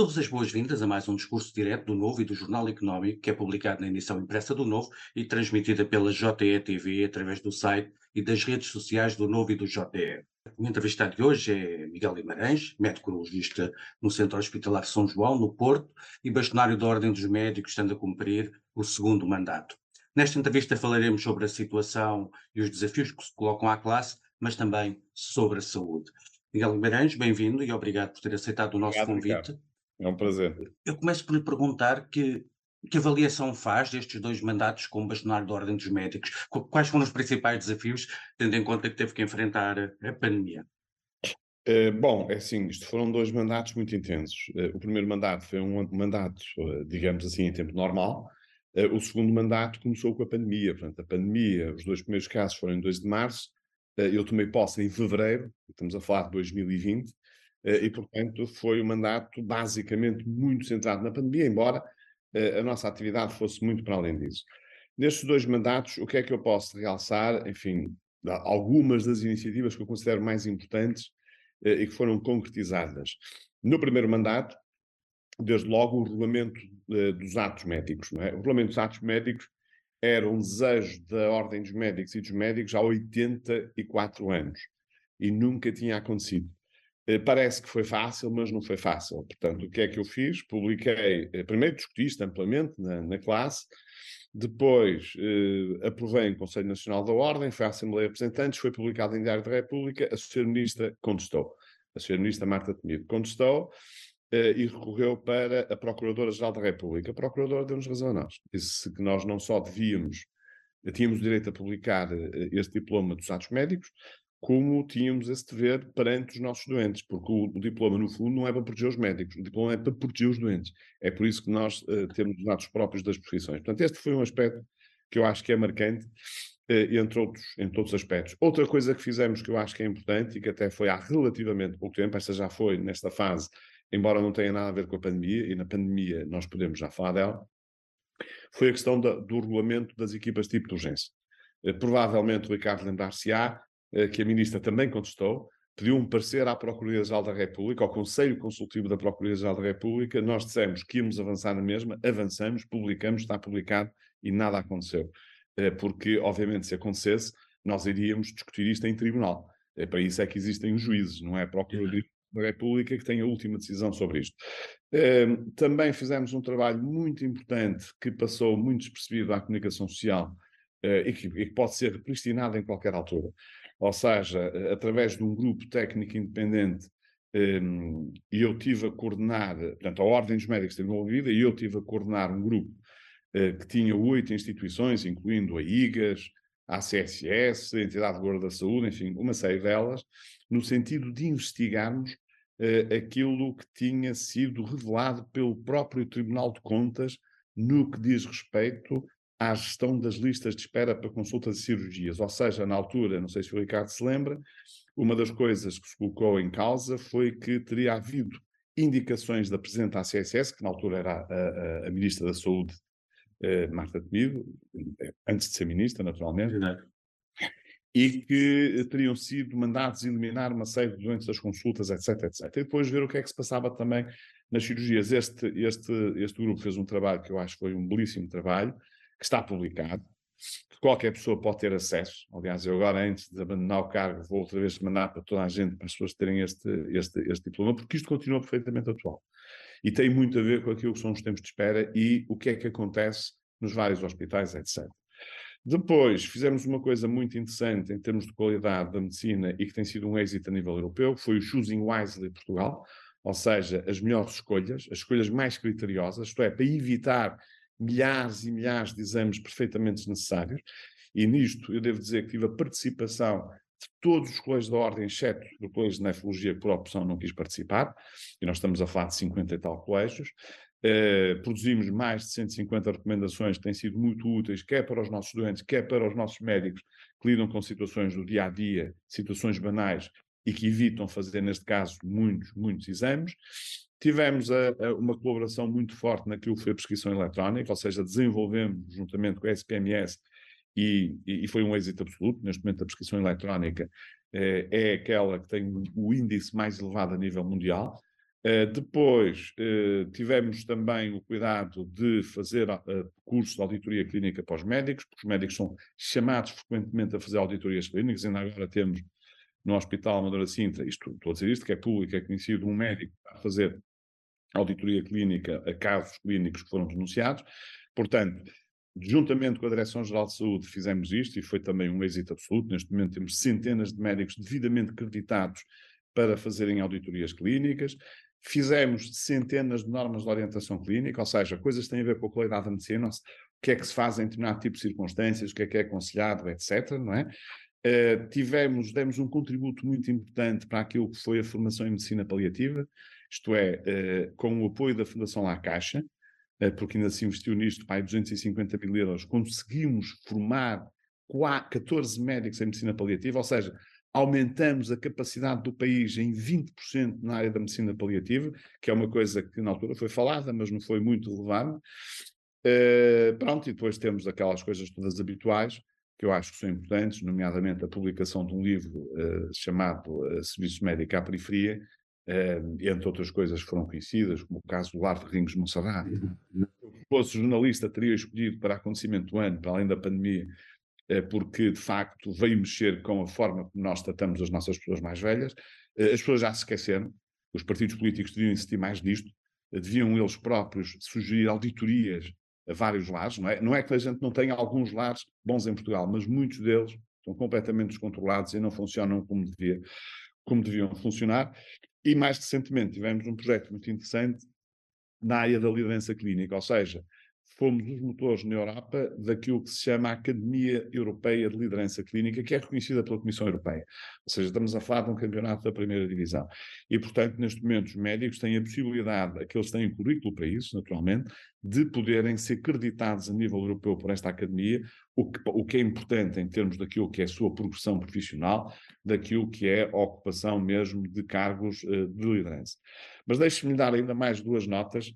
Dou-vos as boas-vindas a mais um discurso direto do Novo e do Jornal Económico, que é publicado na edição impressa do Novo e transmitida pela JE através do site e das redes sociais do Novo e do JE. O entrevistado de hoje é Miguel Guimarães, médico urologista no Centro Hospitalar São João, no Porto, e bastonário da Ordem dos Médicos, estando a cumprir o segundo mandato. Nesta entrevista falaremos sobre a situação e os desafios que se colocam à classe, mas também sobre a saúde. Miguel Guimarães, bem-vindo e obrigado por ter aceitado o nosso Obrigado, convite. Ricardo. É um prazer. Eu começo por lhe perguntar que, que avaliação faz destes dois mandatos como bastonário da Ordem dos Médicos? Qu- Quais foram os principais desafios, tendo em conta que teve que enfrentar a pandemia? Eh, bom, é assim, isto foram dois mandatos muito intensos. Eh, o primeiro mandato foi um mandato, eh, digamos assim, em tempo normal. O segundo mandato começou com a pandemia. Portanto, a pandemia, os dois primeiros casos foram em 2 de março. Eu tomei posse em fevereiro, estamos a falar de 2020, eh, e, portanto, foi um mandato basicamente muito centrado na pandemia, embora eh, a nossa atividade fosse muito para além disso. Nestes dois mandatos, o que é que eu posso realçar? Enfim, algumas das iniciativas que eu considero mais importantes eh, e que foram concretizadas. No primeiro mandato, desde logo o regulamento eh, dos atos médicos. É? O regulamento dos atos médicos era um desejo da Ordem dos Médicos e dos médicos há 84 anos e nunca tinha acontecido. Eh, Parece que foi fácil, mas não foi fácil. Portanto, o que é que eu fiz? Publiquei, eh, primeiro discuti isto amplamente na, na classe, depois eh, aprovei em Conselho Nacional da Ordem, foi à Assembleia de Representantes, foi publicado em Diário da República, a Sra. Ministra contestou. A Sra. Ministra Marta Temido contestou eh, e recorreu para a Procuradora-Geral da República. A Procuradora deu-nos razão a nós. Disse que nós não só devíamos, tínhamos o direito a publicar eh, este diploma dos atos médicos, como tínhamos esse dever perante os nossos doentes, porque o, o diploma, no fundo, não é para proteger os médicos, o diploma é para proteger os doentes. É por isso que nós eh, temos os atos próprios das profissões. Portanto, este foi um aspecto que eu acho que é marcante, eh, entre outros, em todos os aspectos. Outra coisa que fizemos que eu acho que é importante e que até foi há relativamente pouco tempo, esta já foi nesta fase, embora não tenha nada a ver com a pandemia, e na pandemia nós podemos já falar dela, foi a questão da- do regulamento das equipas tipo de urgência. Eh, Provavelmente o Ricardo lembrar-se-á que a ministra também contestou, pediu um parecer à Procuradoria-Geral da República, ao Conselho Consultivo da Procuradoria-Geral da República, nós dissemos que íamos avançar na mesma, avançamos, publicamos, está publicado e nada aconteceu. Eh, Porque, obviamente, se acontecesse, nós iríamos discutir isto em tribunal. Eh, Para isso é que existem os juízes, não é a Procuradoria da República que tem a última decisão sobre isto. Eh, Também fizemos um trabalho muito importante que passou muito despercebido à comunicação social eh, e que pode ser repristinado em qualquer altura. Ou seja, eh, através de um grupo técnico independente, em, e eu tive a coordenar, portanto, a Ordem dos Médicos esteve envolvida, e eu tive a coordenar um grupo eh, que tinha oito instituições, incluindo a IGAS, a CSS, a Entidade de Guarda da Saúde, enfim, uma série delas, no sentido de investigarmos eh, aquilo que tinha sido revelado pelo próprio Tribunal de Contas no que diz respeito à gestão das listas de espera para consultas e cirurgias. Ou seja, na altura, não sei se o Ricardo se lembra, uma das coisas que se colocou em causa foi que teria havido indicações da Presidente da CSS, que na altura era a, a- a Ministra da Saúde, eh, Marta Temido, antes de ser Ministra, naturalmente, e que teriam sido mandados eliminar uma série de doentes das consultas, etc, etc. E depois ver o que é que se passava também nas cirurgias. Este, este, este grupo fez um trabalho que eu acho que foi um belíssimo trabalho, que está publicado, que qualquer pessoa pode ter acesso. Aliás, eu agora, antes de abandonar o cargo, vou outra vez mandar para toda a gente, para as pessoas terem este, este, este diploma, porque isto continua perfeitamente atual. E tem muito a ver com aquilo que são os tempos de espera e o que é que acontece nos vários hospitais, etc. Depois, fizemos uma coisa muito interessante em termos de qualidade da medicina e que tem sido um êxito a nível europeu, foi o Choosing Wisely Portugal, ou seja, as melhores escolhas, as escolhas mais criteriosas, isto é, para evitar milhares e milhares de exames perfeitamente desnecessários. E nisto eu devo dizer que tive a participação de todos os colégios da ordem, exceto do Colégio de Nefrologia, que por opção não quis participar, e nós estamos a falar de 50 e tal colégios. Eh, produzimos mais de 150 recomendações que têm sido muito úteis, quer para os nossos doentes, quer para os nossos médicos que lidam com situações do dia a dia, situações banais e que evitam fazer, neste caso, muitos, muitos exames. Tivemos a, a uma colaboração muito forte naquilo que foi a prescrição eletrónica, ou seja, desenvolvemos, juntamente com a SPMS, e, e, foi um êxito absoluto. Neste momento, a prescrição eletrónica eh, é aquela que tem o índice mais elevado a nível mundial. Uh, depois uh, tivemos também o cuidado de fazer uh, curso de auditoria clínica para os médicos, porque os médicos são chamados frequentemente a fazer auditorias clínicas, ainda agora temos no Hospital Amadora Sintra, isto, estou a dizer isto, que é público, é conhecido, um médico a fazer auditoria clínica a casos clínicos que foram denunciados. Portanto, juntamente com a Direção-Geral de Saúde fizemos isto e foi também um êxito absoluto. Neste momento temos centenas de médicos devidamente acreditados para fazerem auditorias clínicas. Fizemos centenas de normas de orientação clínica, ou seja, coisas que têm a ver com a qualidade da medicina, o que é que se faz em determinado tipo de circunstâncias, o que é que é aconselhado, etc. Não é? Uh, tivemos, demos um contributo muito importante para aquilo que foi a formação em medicina paliativa, isto é, uh, com o apoio da Fundação La Caixa, uh, porque ainda se investiu nisto, para 250 mil euros, conseguimos formar 14 médicos em medicina paliativa, ou seja, aumentamos a capacidade do país em 20% na área da medicina paliativa, que é uma coisa que na altura foi falada, mas não foi muito relevante. Uh, pronto, e depois temos aquelas coisas todas habituais que eu acho que são importantes, nomeadamente a publicação de um livro uh, chamado uh, Serviço Médico à Periferia, entre outras coisas foram conhecidas, como o caso do Lar de Ringos Monserrat. Se fosse jornalista, teria escolhido para acontecimento do ano, para além da pandemia, eh, porque de facto veio mexer com a forma como nós tratamos as nossas pessoas mais velhas. Eh, as pessoas já se esqueceram, os partidos políticos deviam insistir mais nisto, eh, deviam eles próprios sugerir auditorias a vários lares, não é? Não é que a gente não tenha alguns lares bons em Portugal, mas muitos deles estão completamente descontrolados e não funcionam como, devia, como deviam funcionar. E mais recentemente tivemos um projeto muito interessante na área da liderança clínica, ou seja, fomos os motores na Europa daquilo que se chama a Academia Europeia de Liderança Clínica, que é reconhecida pela Comissão Europeia. Ou seja, estamos a falar de um campeonato da primeira divisão. E, portanto, neste momento, os médicos têm a possibilidade, aqueles têm currículo para isso, naturalmente, de poderem ser creditados a nível europeu por esta academia, o que, o que é importante em termos daquilo que é a sua progressão profissional, daquilo que é a ocupação mesmo de cargos uh, de liderança. Mas deixe-me dar ainda mais duas notas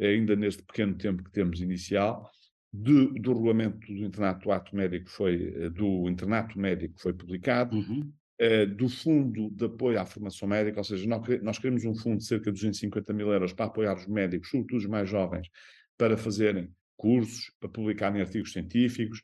ainda neste pequeno tempo que temos inicial, do, do regulamento do internato ato médico foi, eh, do internato médico foi publicado, uhum. uh, do fundo de apoio à formação médica, ou seja, nós, nós queremos um fundo de cerca de 250 mil euros para apoiar os médicos, sobretudo os mais jovens, para fazerem cursos, para publicarem artigos científicos,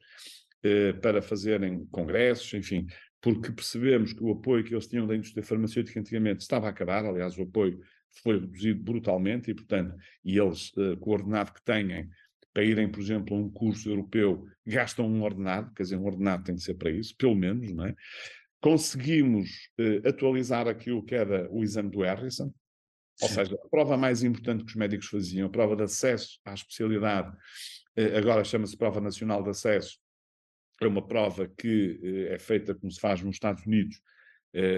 uh, para fazerem congressos, enfim, porque percebemos que o apoio que eles tinham da indústria farmacêutica antigamente estava a acabar, aliás, o apoio foi reduzido brutalmente e, portanto, e eles, uh, com o ordenado que têm, para irem, por exemplo, a um curso europeu, gastam um ordenado, quer dizer, um ordenado tem que ser para isso, pelo menos, não é? Conseguimos uh, atualizar aquilo que era o exame do Harrison, ou seja, a prova mais importante que os médicos faziam, a prova de acesso à especialidade, uh, agora chama-se Prova Nacional de Acesso, é uma prova que é feita como se faz nos Estados Unidos, eh,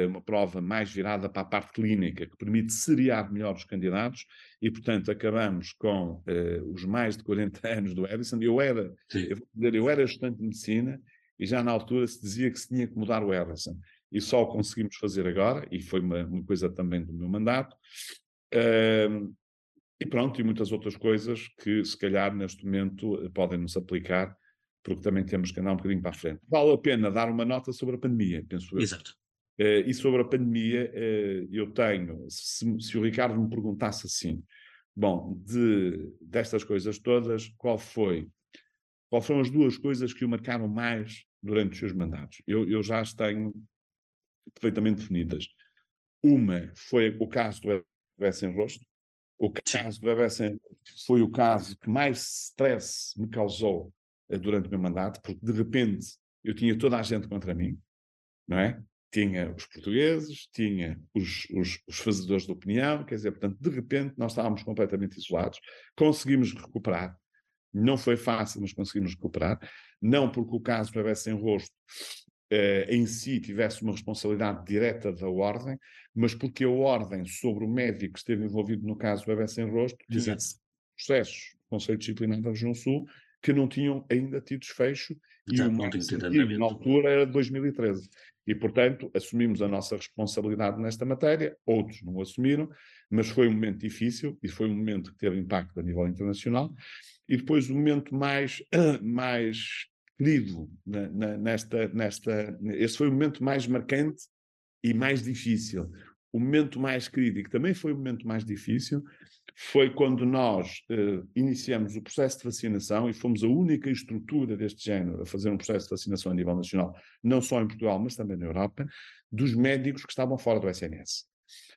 uma prova mais virada para a parte clínica, que permite seriar melhor os candidatos, e, portanto, acabamos com uh, os mais de 40 anos do Edison. Eu era, eu, eu, era estudante de medicina e já na altura se dizia que se tinha que mudar o Edison. E só o conseguimos fazer agora, e foi uma, uma coisa também do meu mandato. Uh, e pronto, e muitas outras coisas que, se calhar, neste momento podem nos aplicar, porque também temos que andar um bocadinho para a frente. Vale a pena dar uma nota sobre a pandemia, penso eu. Exato. Uh, e sobre a pandemia, uh, eu tenho, se, se, o Ricardo me perguntasse assim, bom, de, destas coisas todas, qual foi, qual foram as duas coisas que o marcaram mais durante os seus mandatos? Eu, eu já as tenho perfeitamente definidas. Uma foi o caso do bebê sem rosto. O caso do bebê sem foi o caso que mais stress me causou uh, durante o meu mandato, porque de repente eu tinha toda a gente contra mim, não é? Tinha os portugueses, tinha os, os, os, fazedores de opinião, quer dizer, portanto, de repente nós estávamos completamente isolados, conseguimos recuperar, não foi fácil, mas conseguimos recuperar, não porque o caso do sem rosto eh, em si tivesse uma responsabilidade direta da ordem, mas porque a ordem sobre o médico que esteve envolvido no caso do bebê sem rosto tivesse processos Conselho Disciplinar da Região Sul que não tinham ainda tido desfecho e o mais na altura era de 2013. E, portanto, assumimos a nossa responsabilidade nesta matéria, outros não assumiram, mas foi um momento difícil e foi um momento que teve impacto a nível internacional. E depois o momento mais, mais querido nesta, nesta. Este foi o momento mais marcante e mais difícil. o momento mais crítico, também foi o momento mais difícil, foi quando nós eh, iniciamos o processo de vacinação e fomos a única estrutura deste género a fazer um processo de vacinação a nível nacional, não só em Portugal, mas também na Europa, dos médicos que estavam fora do SNS.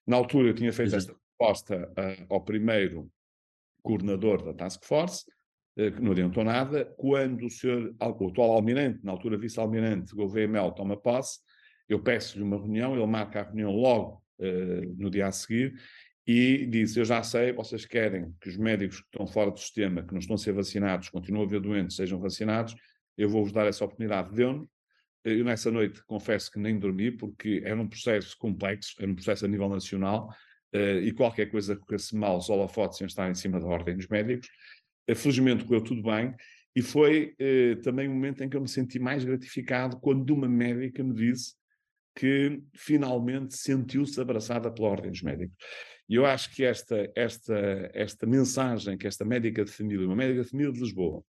Na altura eu tinha feito Exato. esta proposta uh, ao primeiro coordenador da Task Force, uh, que não adiantou nada, quando o senhor, o atual almirante, na altura vice-almirante, Gouveia Mel, toma posse, eu peço-lhe uma reunião, ele marca a reunião logo uh, no dia a seguir, e diz: Eu já sei, vocês querem que os médicos que estão fora do sistema, que não estão a ser vacinados, continuem a haver doentes, sejam vacinados, eu vou-vos dar essa oportunidade. Deu-me. Eu, nessa noite, confesso que nem dormi, porque era um processo complexo, era um processo a nível nacional, uh, e qualquer coisa que corresse mal, os holofotes iam estar em cima da ordem dos médicos. Uh, felizmente correu tudo bem, e foi uh, também o um momento em que eu me senti mais gratificado quando uma médica me disse que finalmente sentiu-se abraçada pela ordem dos médicos. E eu acho que esta, esta, esta mensagem que esta médica de família, uma médica de família de Lisboa,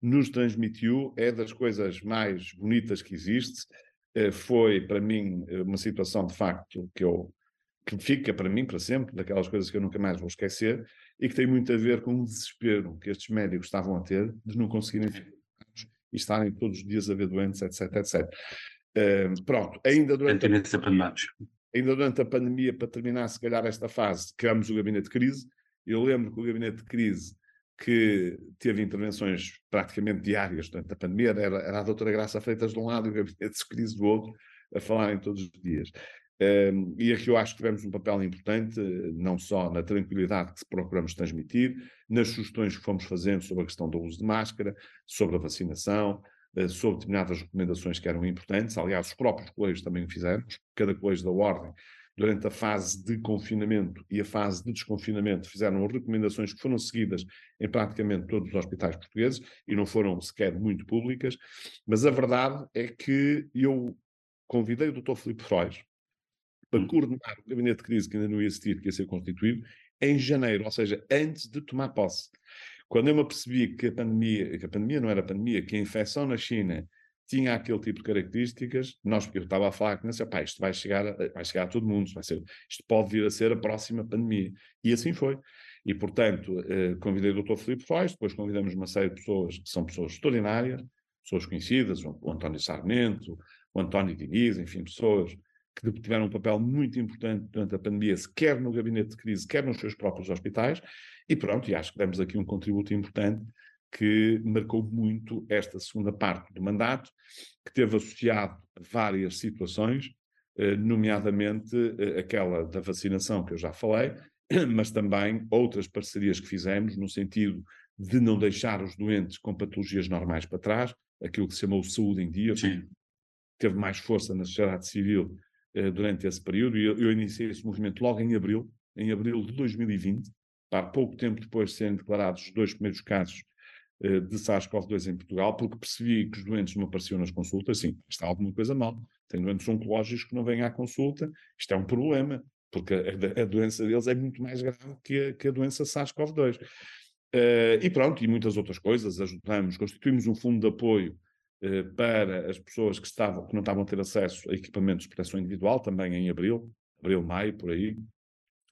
nos transmitiu é das coisas mais bonitas que existe. Eh, foi, para mim, eh, uma situação de facto que eu que fica para mim para sempre, daquelas coisas que eu nunca mais vou esquecer, e que tem muito a ver com o desespero que estes médicos estavam a ter de não conseguirem e estarem todos os dias a ver doentes, etc, etc. Uh, pronto, ainda durante. A ainda durante a pandemia, para terminar, se calhar, esta fase, criámos o gabinete de crise. Eu lembro que o gabinete de crise, que teve intervenções praticamente diárias durante a pandemia, era, era a doutora Graça Freitas de um lado e o gabinete de crise do outro, a falarem todos os dias. Um, e aqui eu acho que tivemos um papel importante, não só na tranquilidade que procuramos transmitir, nas sugestões que fomos fazendo sobre a questão do uso de máscara, sobre a vacinação, sobre determinadas recomendações que eram importantes. Aliás, os próprios colégios também o fizeram, cada colégio da Ordem, durante a fase de confinamento e a fase de desconfinamento, fizeram recomendações que foram seguidas em praticamente todos os hospitais portugueses e não foram sequer muito públicas. Mas a verdade é que eu convidei o Dr. Filipe Frois para hum. coordenar o gabinete de crise que ainda não ia existir, que ia ser constituído, em janeiro, ou seja, antes de tomar posse. Quando eu me apercebi que a pandemia, que a pandemia não era pandemia, que a infecção na China tinha aquele tipo de características, nós, eu estava a falar que não sei, pá, isto vai chegar, a, vai chegar a todo mundo, vai ser, isto pode vir a ser a próxima pandemia. E assim foi. E, portanto, eh, convidei o Dr. Filipe Foz, depois convidamos uma série de pessoas que são pessoas extraordinárias, pessoas conhecidas, o, o António Sarmento, o António Diniz, enfim, pessoas que tiveram um papel muito importante durante a pandemia, quer no gabinete de crise, quer nos seus próprios hospitais, e pronto, e acho que demos aqui um contributo importante que marcou muito esta segunda parte do mandato, que teve associado várias situações, eh, nomeadamente eh, aquela da vacinação que eu já falei, mas também outras parcerias que fizemos no sentido de não deixar os doentes com patologias normais para trás, aquilo que se chamou saúde em dia, teve mais força na sociedade civil durante esse período, e eu, iniciei esse movimento logo em abril, em abril de 2020, para pouco tempo depois de serem declarados os dois primeiros casos uh, de SARS-CoV-2 em Portugal, porque percebi que os doentes não apareciam nas consultas, sim, está alguma coisa mal. Tem doentes oncológicos que não vêm à consulta, isto é um problema, porque a, a doença deles é muito mais grave que a, que a doença SARS-CoV-2. Uh, eh, e pronto, e muitas outras coisas, ajudamos, constituímos um fundo de apoio para as pessoas que, estavam, que não estavam a ter acesso a equipamentos de proteção individual, também em abril, abril, maio, por aí,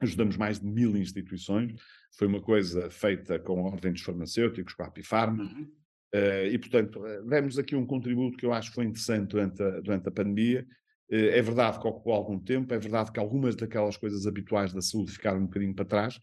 ajudamos mais de mil instituições, foi uma coisa feita com a Ordem dos Farmacêuticos, com a Apifarma, uhum. uh, e portanto eh, demos aqui um contributo que eu acho que foi interessante durante a, durante a pandemia. É verdade que ocupou algum tempo, é verdade que algumas daquelas coisas habituais da saúde ficaram um bocadinho para trás,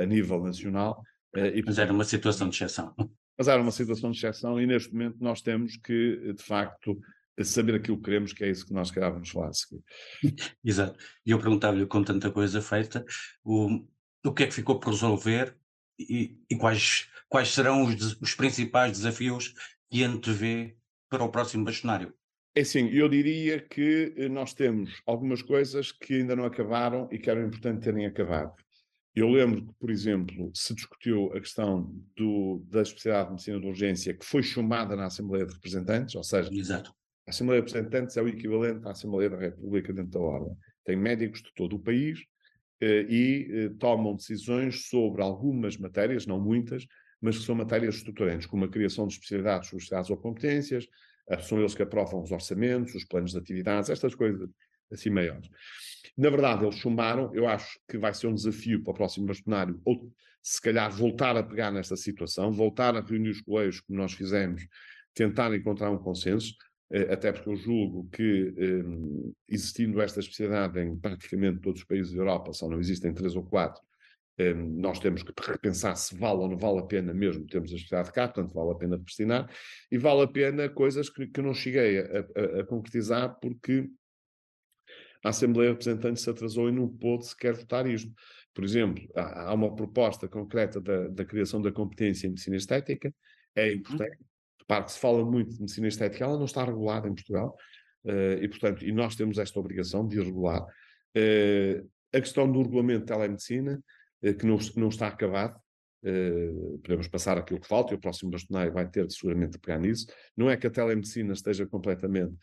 a nível nacional. E, mas era uma situação de exceção. Mas era uma situação de exceção e neste momento nós temos que, de facto, saber aquilo que queremos, que é isso que nós querávamos falar a seguir. Exato. E eu perguntava-lhe, com tanta coisa feita, o, o que é que ficou por resolver e, e quais, quais serão os, os principais desafios que antevê para o próximo bastonário? É sim, eu diria que eh, nós temos algumas coisas que ainda não acabaram e que era importante terem acabado. Eu lembro que, por exemplo, se discutiu a questão do, da especialidade de medicina de urgência que foi chamada na Assembleia de Representantes, ou seja, Exato. A Assembleia de Representantes é o equivalente à Assembleia da República dentro da Ordem. Tem médicos de todo o país eh, e eh, tomam decisões sobre algumas matérias, não muitas, mas que são matérias estruturantes, como a criação de especialidades associadas ou competências, são eles que aprovam os orçamentos, os planos de atividades, estas coisas assim maiores. Na verdade, eles chumbaram, eu acho que vai ser um desafio para o próximo bastonário, ou se calhar voltar a pegar nesta situação, voltar a reunir os coleios como nós fizemos, tentar encontrar um consenso, eh, até porque eu julgo que, um, existindo esta especialidade em praticamente todos os países da Europa, só não existem três ou quatro, um, nós temos que repensar se vale ou não vale a pena mesmo termos a especialidade cá, portanto vale a pena destinar, e vale a pena coisas que, que não cheguei a, a, a concretizar porque a Assembleia de Representantes se atrasou e não pôde sequer votar isto. Por exemplo, há, há uma proposta concreta da, da criação da competência em medicina estética, é importante, Repare que se fala muito de medicina estética, ela não está regulada em Portugal, uh, e portanto, e nós temos esta obrigação de regular. Uh, a questão do regulamento de telemedicina, uh, que, não, não está acabado, podemos passar aquilo que falta, e o próximo bastonário vai ter seguramente de pegar nisso. Não é que a telemedicina esteja completamente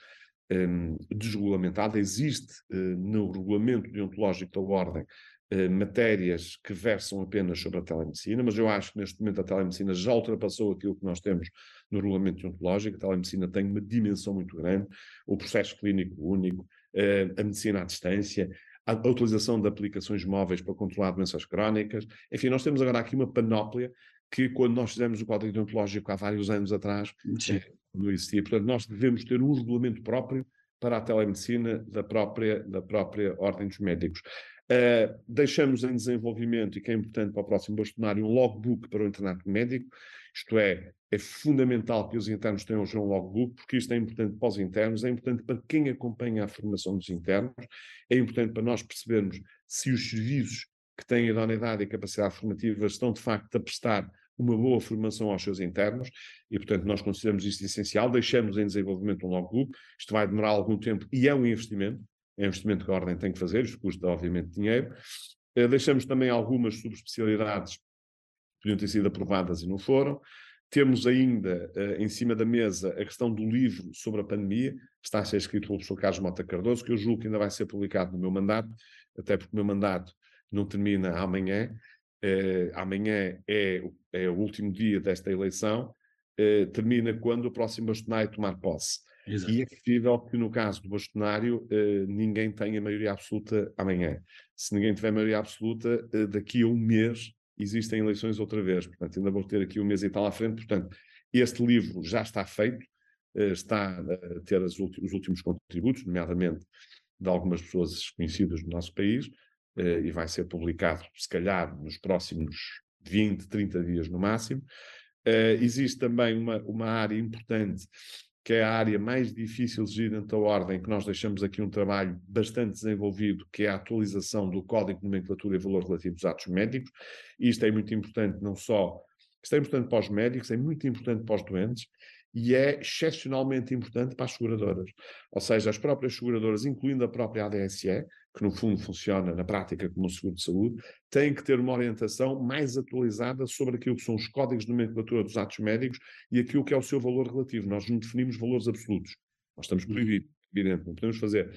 um, desregulamentada, existe no regulamento deontológico da Ordem eh, matérias que versam apenas sobre a telemedicina, mas eu acho que neste momento a telemedicina já ultrapassou aquilo que nós temos no regulamento deontológico. A telemedicina tem uma dimensão muito grande, o processo clínico único, eh, a medicina à distância, a, a utilização de aplicações móveis para controlar doenças crónicas. Enfim, nós temos agora aqui uma panóplia que quando nós fizemos o código deontológico há vários anos atrás, eh, existia. Portanto, nós devemos ter um regulamento próprio para a telemedicina da própria, da própria Ordem dos Médicos. Uh, deixamos em desenvolvimento, e que é importante para o próximo bastonário, um logbook para o internato médico, isto é, é fundamental que os internos tenham um logbook, porque isto é importante para os internos, é importante para quem acompanha a formação dos internos, é importante para nós percebermos se os serviços que têm idoneidade e capacidade formativa estão de facto a prestar uma boa formação aos seus internos, e portanto nós consideramos isto essencial, deixamos em desenvolvimento um logbook, isto vai demorar algum tempo e é um investimento, é um investimento que a Ordem tem que fazer, isto custa, obviamente, dinheiro. Uh, deixamos também algumas subespecialidades que podiam ter sido aprovadas e não foram. Temos ainda uh, em cima da mesa a questão do livro sobre a pandemia, que está a ser escrito pelo professor Carlos Mota Cardoso, que eu julgo que ainda vai ser publicado no meu mandato, até porque o meu mandato não termina amanhã. Uh, amanhã é, é, o último dia desta eleição, uh, termina quando o próximo bastonário tomar posse. Exato. E é possível que, no caso do bastonário, uh, ninguém tenha maioria absoluta amanhã. Se ninguém tiver maioria absoluta, daqui a um mês existem eleições outra vez. Portanto, ainda vou ter aqui um mês e tal à frente. Portanto, este livro já está feito, está a ter os últimos contributos, nomeadamente de algumas pessoas conhecidas no nosso país, e vai ser publicado, se calhar, nos próximos 20, 30 dias no máximo. existe também uma, uma área importante que é a área mais difícil de gerir dentro da ordem, que nós deixamos aqui um trabalho bastante desenvolvido, que é a atualização do Código de Nomenclatura e Valor relativo aos atos médicos. E isto é muito importante, não só, isto é importante para os médicos, é muito importante para os doentes, e é excepcionalmente importante para as seguradoras. Ou seja, as próprias seguradoras, incluindo a própria ADSE, que no fundo funciona na prática como um seguro de saúde, têm que ter uma orientação mais atualizada sobre aquilo que são os códigos de nomenclatura dos atos médicos e aquilo que é o seu valor relativo. Nós não definimos valores absolutos. Nós estamos uhum. proibidos, evidente, não podemos fazer.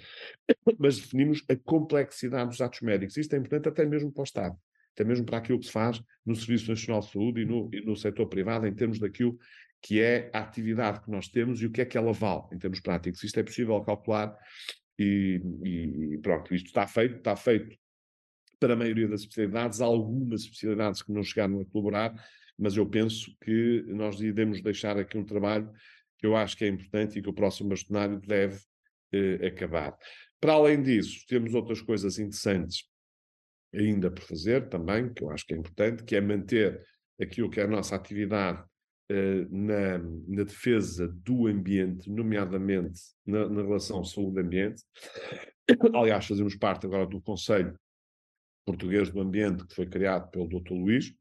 Mas definimos a complexidade dos atos médicos. Isto é importante até mesmo para o Estado, até mesmo para aquilo que se faz no Serviço Nacional de Saúde e no, e no setor privado, em termos daquilo que é a atividade que nós temos e o que é que ela vale em termos práticos. Isto é possível calcular e, e, pronto, isto está feito, está feito para a maioria das especialidades, algumas especialidades que não chegaram a colaborar, mas eu penso que nós iremos deixar aqui um trabalho que eu acho que é importante e que o próximo bastonário deve eh, acabar. Para além disso, temos outras coisas interessantes ainda por fazer também, que eu acho que é importante, que é manter aquilo que é a nossa atividade na, na, defesa do ambiente, nomeadamente na, na relação saúde-ambiente. Aliás, fazemos parte agora do Conselho Português do Ambiente, que foi criado pelo Dr. Luís,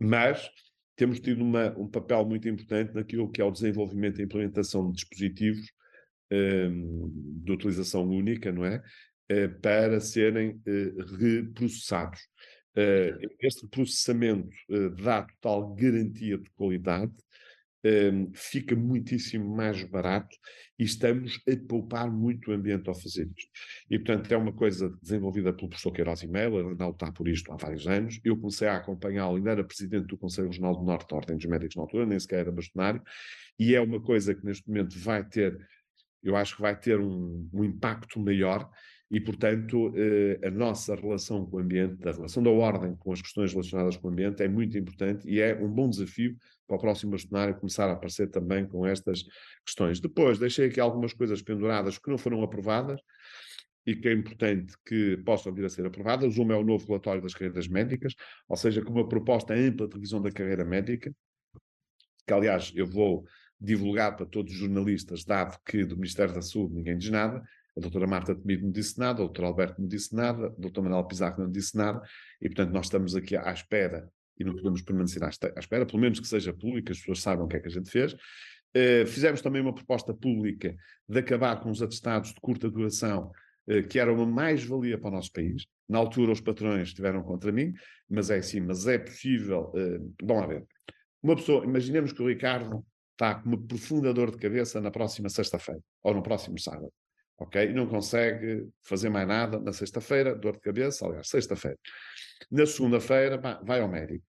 mas temos tido uma, um papel muito importante naquilo que é o desenvolvimento e implementação de dispositivos um, de utilização única, não é? Uh, para serem uh, reprocessados. Uh, este processamento uh, dá total garantia de qualidade, uh, fica muitíssimo mais barato e estamos a poupar muito o ambiente ao fazer isto. E, portanto, é uma coisa desenvolvida pelo professor Queiroz e Melo, ele não está por isto há vários anos. Eu comecei a acompanhá-lo, ainda era presidente do Conselho Regional do Norte, da Ordem dos Médicos na altura, nem sequer era bastonário, e é uma coisa que neste momento vai ter eu acho que vai ter um, um impacto maior e, portanto, eh, a nossa relação com o ambiente, a relação da ordem com as questões relacionadas com o ambiente é muito importante e é um bom desafio para o próximo bastonário começar a aparecer também com estas questões. Depois, deixei aqui algumas coisas penduradas que não foram aprovadas e que é importante que possam vir a ser aprovadas. Uma é o novo relatório das carreiras médicas, ou seja, com uma proposta ampla de revisão da carreira médica, que aliás eu vou divulgar para todos os jornalistas, dado que do Ministério da Saúde ninguém diz nada, a doutora Marta Temido não disse nada, o doutor Alberto não disse nada, o doutor Manuel Pizarro não disse nada, e portanto nós estamos aqui à espera e não podemos permanecer à espera, pelo menos que seja pública, as pessoas saibam o que é que a gente fez. Uh, fizemos também uma proposta pública de acabar com os atestados de curta duração, uh, que era uma mais-valia para o nosso país. Na altura os patrões estiveram contra mim, mas é assim, mas é possível. Uh, bom, a ver, uma pessoa, imaginemos que o Ricardo está com uma profunda dor de cabeça na próxima sexta-feira, ou no próximo sábado ok? Não consegue fazer mais nada na sexta-feira, dor de cabeça, aliás, sexta-feira. Na segunda-feira, vai ao médico.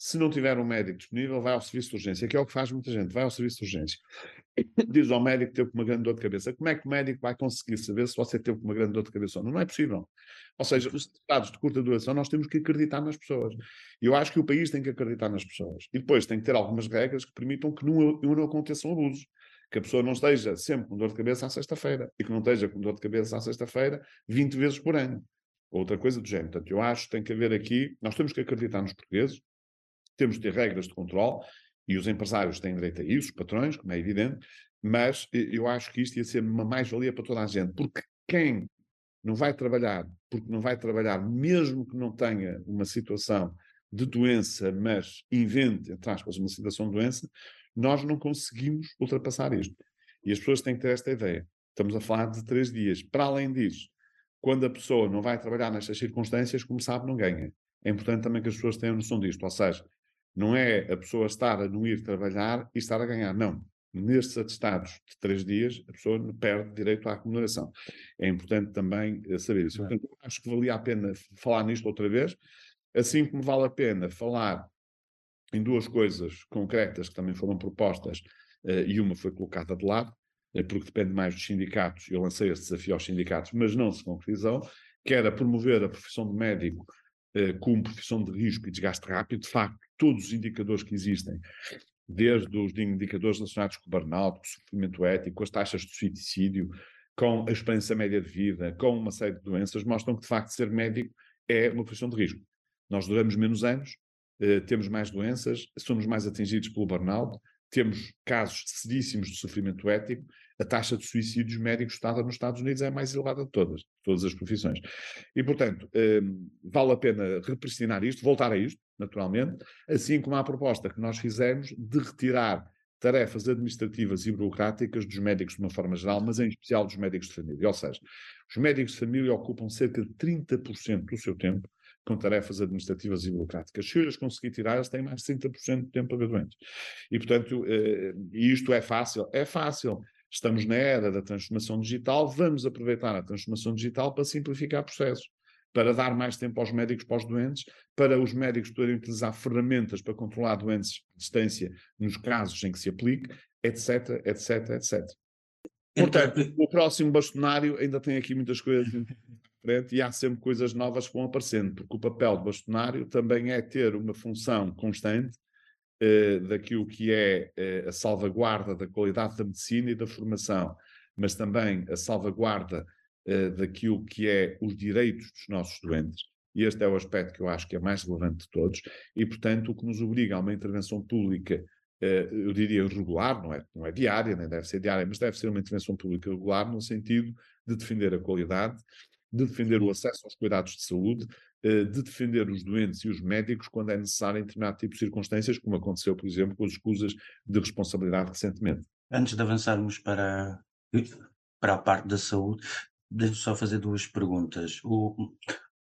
Se não tiver um médico disponível, vai ao serviço de urgência, que é o que faz muita gente, vai ao serviço de urgência. Diz ao médico que teve uma grande dor de cabeça. Como é que o médico vai conseguir saber se você teve uma grande dor de cabeça ou não? Não é possível. Ou seja, os dados de curta duração, nós temos que acreditar nas pessoas. E eu acho que o país tem que acreditar nas pessoas. E depois tem que ter algumas regras que permitam que não, não aconteçam abusos que a pessoa não esteja sempre com dor de cabeça à sexta-feira e que não esteja com dor de cabeça à sexta-feira 20 vezes por ano. Outra coisa do género. Portanto, eu acho que tem que haver aqui, nós temos que acreditar nos portugueses, temos que ter regras de controle e os empresários têm direito a isso, os patrões, como é evidente, mas eu acho que isto ia ser uma mais-valia para toda a gente, porque quem não vai trabalhar, porque não vai trabalhar, mesmo que não tenha uma situação de doença, mas invente, entre aspas, uma situação de doença, nós não conseguimos ultrapassar isto. E as pessoas têm que ter esta ideia. Estamos a falar de três dias. Para além disso, quando a pessoa não vai trabalhar nestas circunstâncias, como sabe, não ganha. É importante também que as pessoas tenham noção disto. Ou seja, não é a pessoa estar a não ir trabalhar e estar a ganhar. Não. Nestes atestados de três dias, a pessoa perde direito à acumulação. É importante também eh, saber isso. Portanto, acho que valia a pena falar nisto outra vez, assim como vale a pena falar em duas coisas concretas que também foram propostas uh, e uma foi colocada de lado, uh, porque depende mais dos sindicatos. Eu lancei esse desafio aos sindicatos, mas não se concretizou, que era promover a profissão de médico uh, como profissão de risco e desgaste rápido. De facto, todos os indicadores que existem, desde os indicadores relacionados com o burnout, com o sofrimento ético, com as taxas de suicídio, com a esperança média de vida, com uma série de doenças, mostram que, de facto, ser médico é uma profissão de risco. Nós duramos menos anos, eh, temos mais doenças, somos mais atingidos pelo burnout, temos casos seríssimos de sofrimento ético, a taxa de suicídios médicos estada nos Estados Unidos é a mais elevada de todas, todas as profissões. E, portanto, eh, vale a pena repristinar isto, voltar a isto, naturalmente, assim como a proposta que nós fizemos de retirar tarefas administrativas e burocráticas dos médicos de uma forma geral, mas em especial dos médicos de família. Ou seja, os médicos de família ocupam cerca de 30% do seu tempo com tarefas administrativas e burocráticas. Se eu as conseguir tirar, elas têm mais de 30% de tempo a ver doentes. E, portanto, eh, isto é fácil? É fácil. Estamos na era da transformação digital, vamos aproveitar a transformação digital para simplificar processos, para dar mais tempo aos médicos para os doentes, para os médicos poderem utilizar ferramentas para controlar doentes à distância nos casos em que se aplique, etc, etc, etc. Portanto, o próximo bastonário ainda tem aqui muitas coisas frente e há sempre coisas novas que vão aparecendo, porque o papel do bastonário também é ter uma função constante uh, daquilo que é uh, a salvaguarda da qualidade da medicina e da formação, mas também a salvaguarda uh, daquilo que é os direitos dos nossos doentes. E este é o aspecto que eu acho que é mais relevante de todos, e portanto o que nos obriga a uma intervenção pública eu diria regular, não é, não é diária, nem deve ser diária, mas deve ser uma intervenção pública regular no sentido de defender a qualidade, de defender o acesso aos cuidados de saúde, eh, de defender os doentes e os médicos quando é necessário em determinado tipo de circunstâncias, como aconteceu, por exemplo, com as escusas de responsabilidade recentemente. Antes de avançarmos para, para a parte da saúde, deixe-me só fazer duas perguntas. O,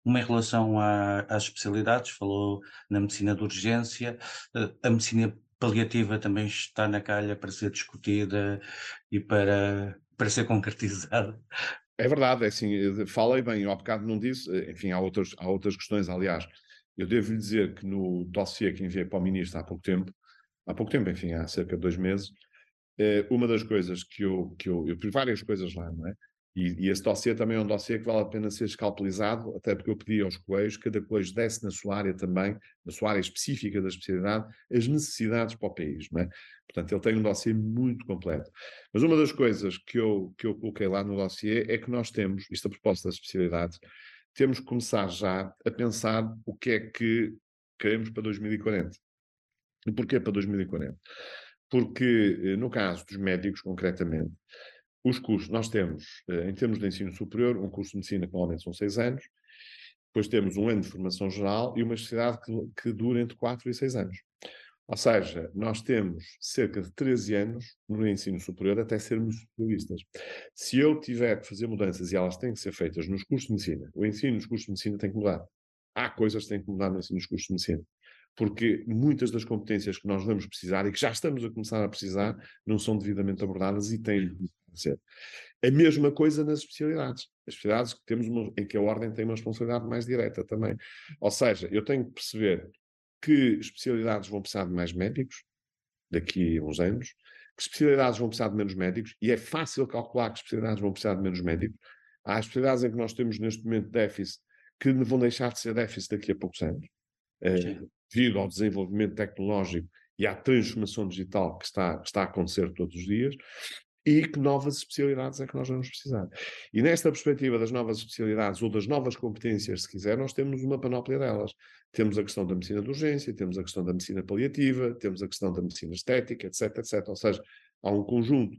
uma em relação a, às especialidades, falou na medicina de urgência, eh, a medicina paliativa também está na calha para ser discutida e para, para ser concretizada. É verdade, é assim, falei bem, eu há bocado não disse, eh, enfim, há outras, há outras questões, aliás, eu devo lhe dizer que no dossiê que enviei para o Ministro há pouco tempo, há pouco tempo, enfim, há cerca de dois meses, uh, uma das coisas que eu, que eu, eu fiz várias coisas lá, não é? E, e esse dossiê também é um dossiê que vale a pena ser escalpelizado, até porque eu pedi aos que cada colégio desse na sua área também, na sua área específica da especialidade, as necessidades para o país, não é? Portanto, ele tem um dossiê muito completo. Mas uma das coisas que eu, que eu coloquei lá no dossiê é que nós temos, isto a propósito das especialidades, temos que começar já a pensar o que é que queremos para 2040. E porquê para 2040? Porque, eh, no caso dos médicos, concretamente, os cursos, nós temos, eh, em termos de ensino superior, um curso de medicina que normalmente são seis anos, depois temos um ano de formação geral e uma especialidade que, que dura entre quatro e seis anos. Ou seja, nós temos cerca de 13 anos no ensino superior até sermos especialistas. Se eu tiver que fazer mudanças e elas têm que ser feitas nos cursos de medicina, o ensino nos cursos de medicina tem que mudar. Há coisas que têm que mudar no ensino nos cursos de medicina porque muitas das competências que nós vamos precisar e que já estamos a começar a precisar não são devidamente abordadas e têm de ser. A mesma coisa nas especialidades. As especialidades que temos uma, em que a ordem tem uma responsabilidade mais direta também. Ou seja, eu tenho que perceber que especialidades vão precisar de mais médicos daqui a uns anos, que especialidades vão precisar de menos médicos, e é fácil calcular que especialidades vão precisar de menos médicos. Há especialidades em que nós temos neste momento déficit que vão deixar de ser déficit daqui a poucos anos. Uh, devido ao desenvolvimento tecnológico e à transformação digital que está, que está a acontecer todos os dias, e que novas especialidades é que nós vamos precisar. E nesta perspectiva das novas especialidades ou das novas competências, se quiser, nós temos uma panóplia delas. Temos a questão da medicina de urgência, temos a questão da medicina paliativa, temos a questão da medicina estética, etc, etc. Ou seja, há um conjunto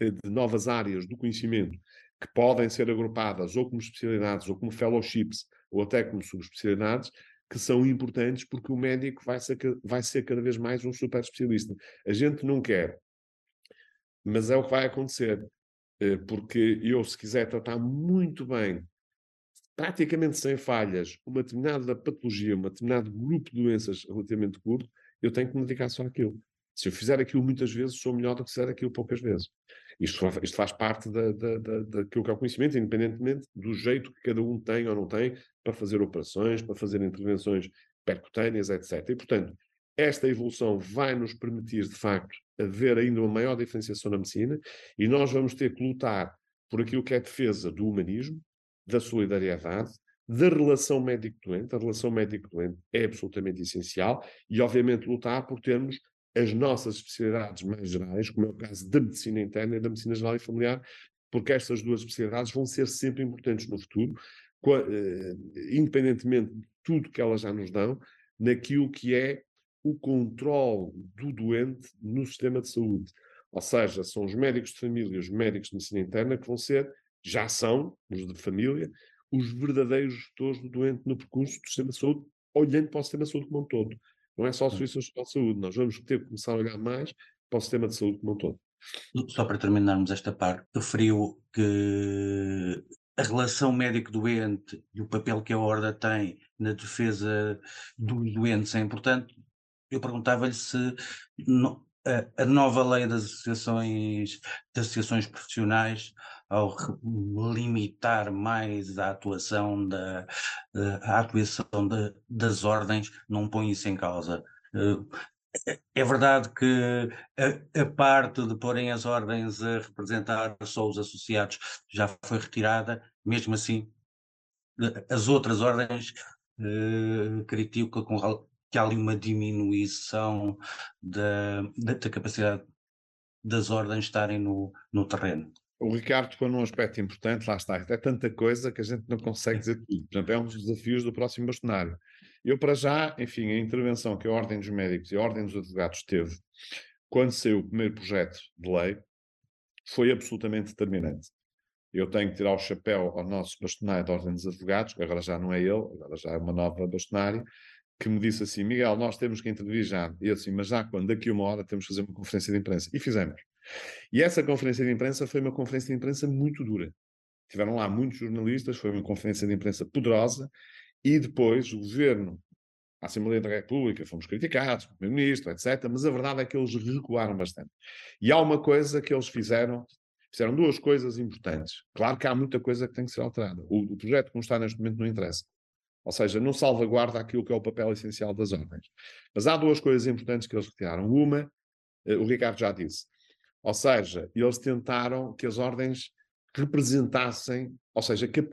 de novas áreas do conhecimento que podem ser agrupadas ou como especialidades, ou como fellowships, ou até como subespecialidades, que são importantes porque o médico vai ser, vai ser cada vez mais um super especialista. A gente não quer, mas é o que vai acontecer. Eh, porque eu, se quiser tratar muito bem, praticamente sem falhas, uma determinada patologia, um determinado grupo de doenças relativamente curto, eu tenho que me dedicar só àquilo. Se eu fizer aquilo muitas vezes, sou melhor do que fizer aquilo poucas vezes. Isto, isto faz parte da, da, da, daquilo que é o conhecimento, independentemente do jeito que cada um tem ou não tem para fazer operações, para fazer intervenções percutâneas, etc. E, portanto, esta evolução vai nos permitir, de facto, haver ainda uma maior diferenciação na medicina e nós vamos ter que lutar por aquilo que é a defesa do humanismo, da solidariedade, da relação médico-doente. A relação médico-doente é absolutamente essencial e, obviamente, lutar por termos as nossas especialidades mais gerais, como é o caso da medicina interna e da medicina geral e familiar, porque estas duas especialidades vão ser sempre importantes no futuro, eh, independentemente de tudo que elas já nos dão, naquilo que é o controle do doente no sistema de saúde. Ou seja, são os médicos de família, os médicos de medicina interna que vão ser, já são, os de família, os verdadeiros gestores do doente no percurso do sistema de saúde, olhando para o sistema de saúde como um todo. Não é só o Serviço Nacional de Saúde, nós vamos ter que começar a olhar mais para o sistema de saúde como um todo. Só para terminarmos esta parte, referiu que a relação médico-doente e o papel que a Horda tem na defesa dos doentes é importante. Eu perguntava-lhe se no, a, a, nova lei das associações, das associações profissionais ao limitar mais a atuação da a atuação de, das ordens não põe isso em causa. Eh, é verdade que a, a, parte de porem as ordens a representar só os associados já foi retirada, mesmo assim, as outras ordens eh, criticam que há ali uma diminuição da, da, da capacidade das ordens estarem no, no terreno. O Ricardo foi num aspecto importante, lá está, é tanta coisa que a gente não consegue dizer tudo. Portanto, é um dos desafios do próximo bastonário. Eu, para já, enfim, a intervenção que a Ordem dos Médicos e a Ordem dos Advogados teve quando saiu o primeiro projeto de lei foi absolutamente determinante. Eu tenho que tirar o chapéu ao nosso bastonário da Ordem dos Advogados, agora já não é ele, agora já é uma nova bastonária, que me disse assim: Miguel, nós temos que intervir já. E eu assim, mas já quando? Daqui a uma hora temos que fazer uma conferência de imprensa. E fizemos. E essa conferência de imprensa foi uma conferência de imprensa muito dura. Tiveram lá muitos jornalistas, foi uma conferência de imprensa poderosa, e depois o governo, a Assembleia da República, fomos criticados, o Primeiro-Ministro, etc. Mas a verdade é que eles recuaram bastante. E há uma coisa que eles fizeram, fizeram duas coisas importantes. Claro que há muita coisa que tem que ser alterada. O, o projeto como está neste momento não interessa. Ou seja, não salvaguarda aquilo que é o papel essencial das ordens. Mas há duas coisas importantes que eles retiraram. Uma, eh, o Ricardo já disse, Ou seja, eles tentaram que as ordens representassem, ou seja, que a,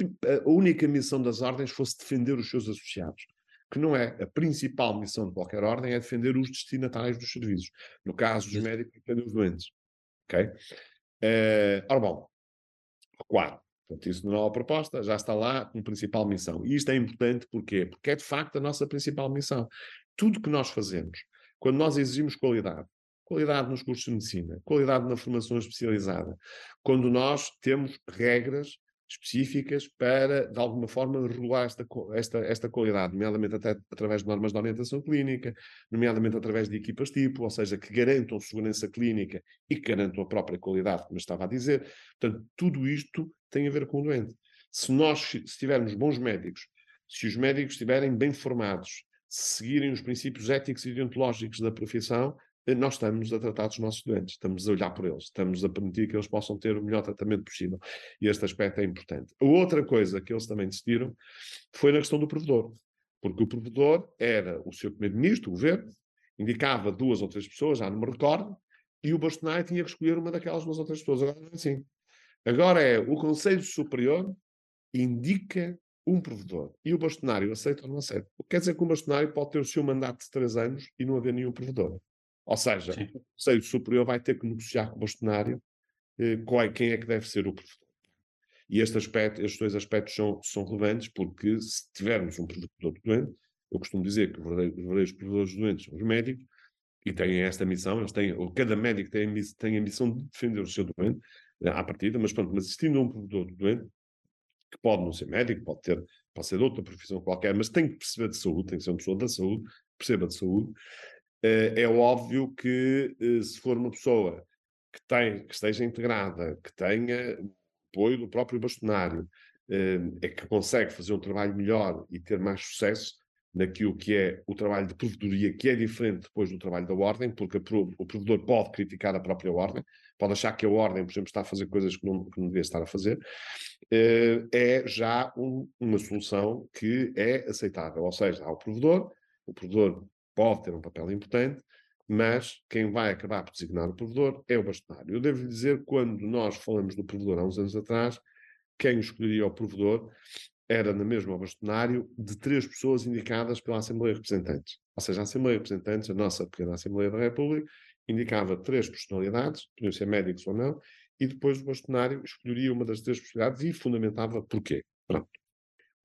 a única missão das ordens fosse defender os seus associados que não é a principal missão de qualquer ordem, é defender os destinatários dos serviços. No caso dos médicos, defender os doentes. Ok? Uh, ora bom, claro, portanto, isso na nova proposta já está lá como principal missão. E isto é importante porquê? Porque é de facto a nossa principal missão. Tudo que nós fazemos, quando nós exigimos qualidade, qualidade nos cursos de medicina, qualidade na formação especializada, quando nós temos regras específicas para, de alguma forma, regular esta, esta, esta qualidade, nomeadamente até através de normas de orientação clínica, nomeadamente através de equipas tipo, ou seja, que garantam segurança clínica e que garantam a própria qualidade, como estava a dizer. Portanto, tudo isto tem a ver com o doente. Se nós se tivermos bons médicos, se os médicos estiverem bem formados, se seguirem os princípios éticos e deontológicos da profissão, nós estamos a tratar dos nossos doentes, estamos a olhar por eles, estamos a permitir que eles possam ter o melhor tratamento possível. E este aspecto é importante. A outra coisa que eles também decidiram foi na questão do provedor, porque o provedor era o seu primeiro-ministro, o governo, indicava duas ou três pessoas, já não me recordo, e o Bastonai tinha que escolher uma daquelas duas ou três pessoas. Agora é assim. Agora é o Conselho Superior indica um provedor e o bastonário aceita ou não aceita. O que quer dizer que o bastonário pode ter o seu mandato de três anos e não haver nenhum provedor. Ou seja, Sim. o Conselho Superior vai ter que negociar com o bastonário eh, é, quem é que deve ser o professor. E este aspecto, estes dois aspectos são, são relevantes porque se tivermos um provedor doente, eu costumo dizer que os verdadeiros provedores doentes são os médicos e têm esta missão, eles têm, ou cada médico tem, tem a missão de defender o seu doente eh, à partida, mas pronto, mas existindo um provedor doente, que pode não ser médico, pode ter, pode ser de outra profissão qualquer, mas tem que perceber de saúde, tem que ser uma pessoa da saúde, perceba de saúde, é óbvio que eh, se for uma pessoa que, tem, que esteja integrada, que tenha apoio do próprio bastonário, eh, é que consegue fazer um trabalho melhor e ter mais sucesso naquilo que é o trabalho de provedoria, que é diferente depois do trabalho da ordem, porque o provedor pode criticar a própria ordem, pode achar que a ordem, por exemplo, está a fazer coisas que não, que não devia estar a fazer, é já um, uma solução que é aceitável. Ou seja, há o provedor, o provedor pode ter um papel importante, mas quem vai acabar por designar o provedor é o bastonário. Eu devo dizer, quando nós falamos do provedor há uns anos atrás, quem escolheria o provedor era na mesma bastonário de três pessoas indicadas pela Assembleia de Representantes. Ou seja, a Assembleia de Representantes, a nossa pequena Assembleia da República, indicava três personalidades, podiam ser médicos ou não, e depois o bastonário escolheria uma das três personalidades e fundamentava porquê. Pronto.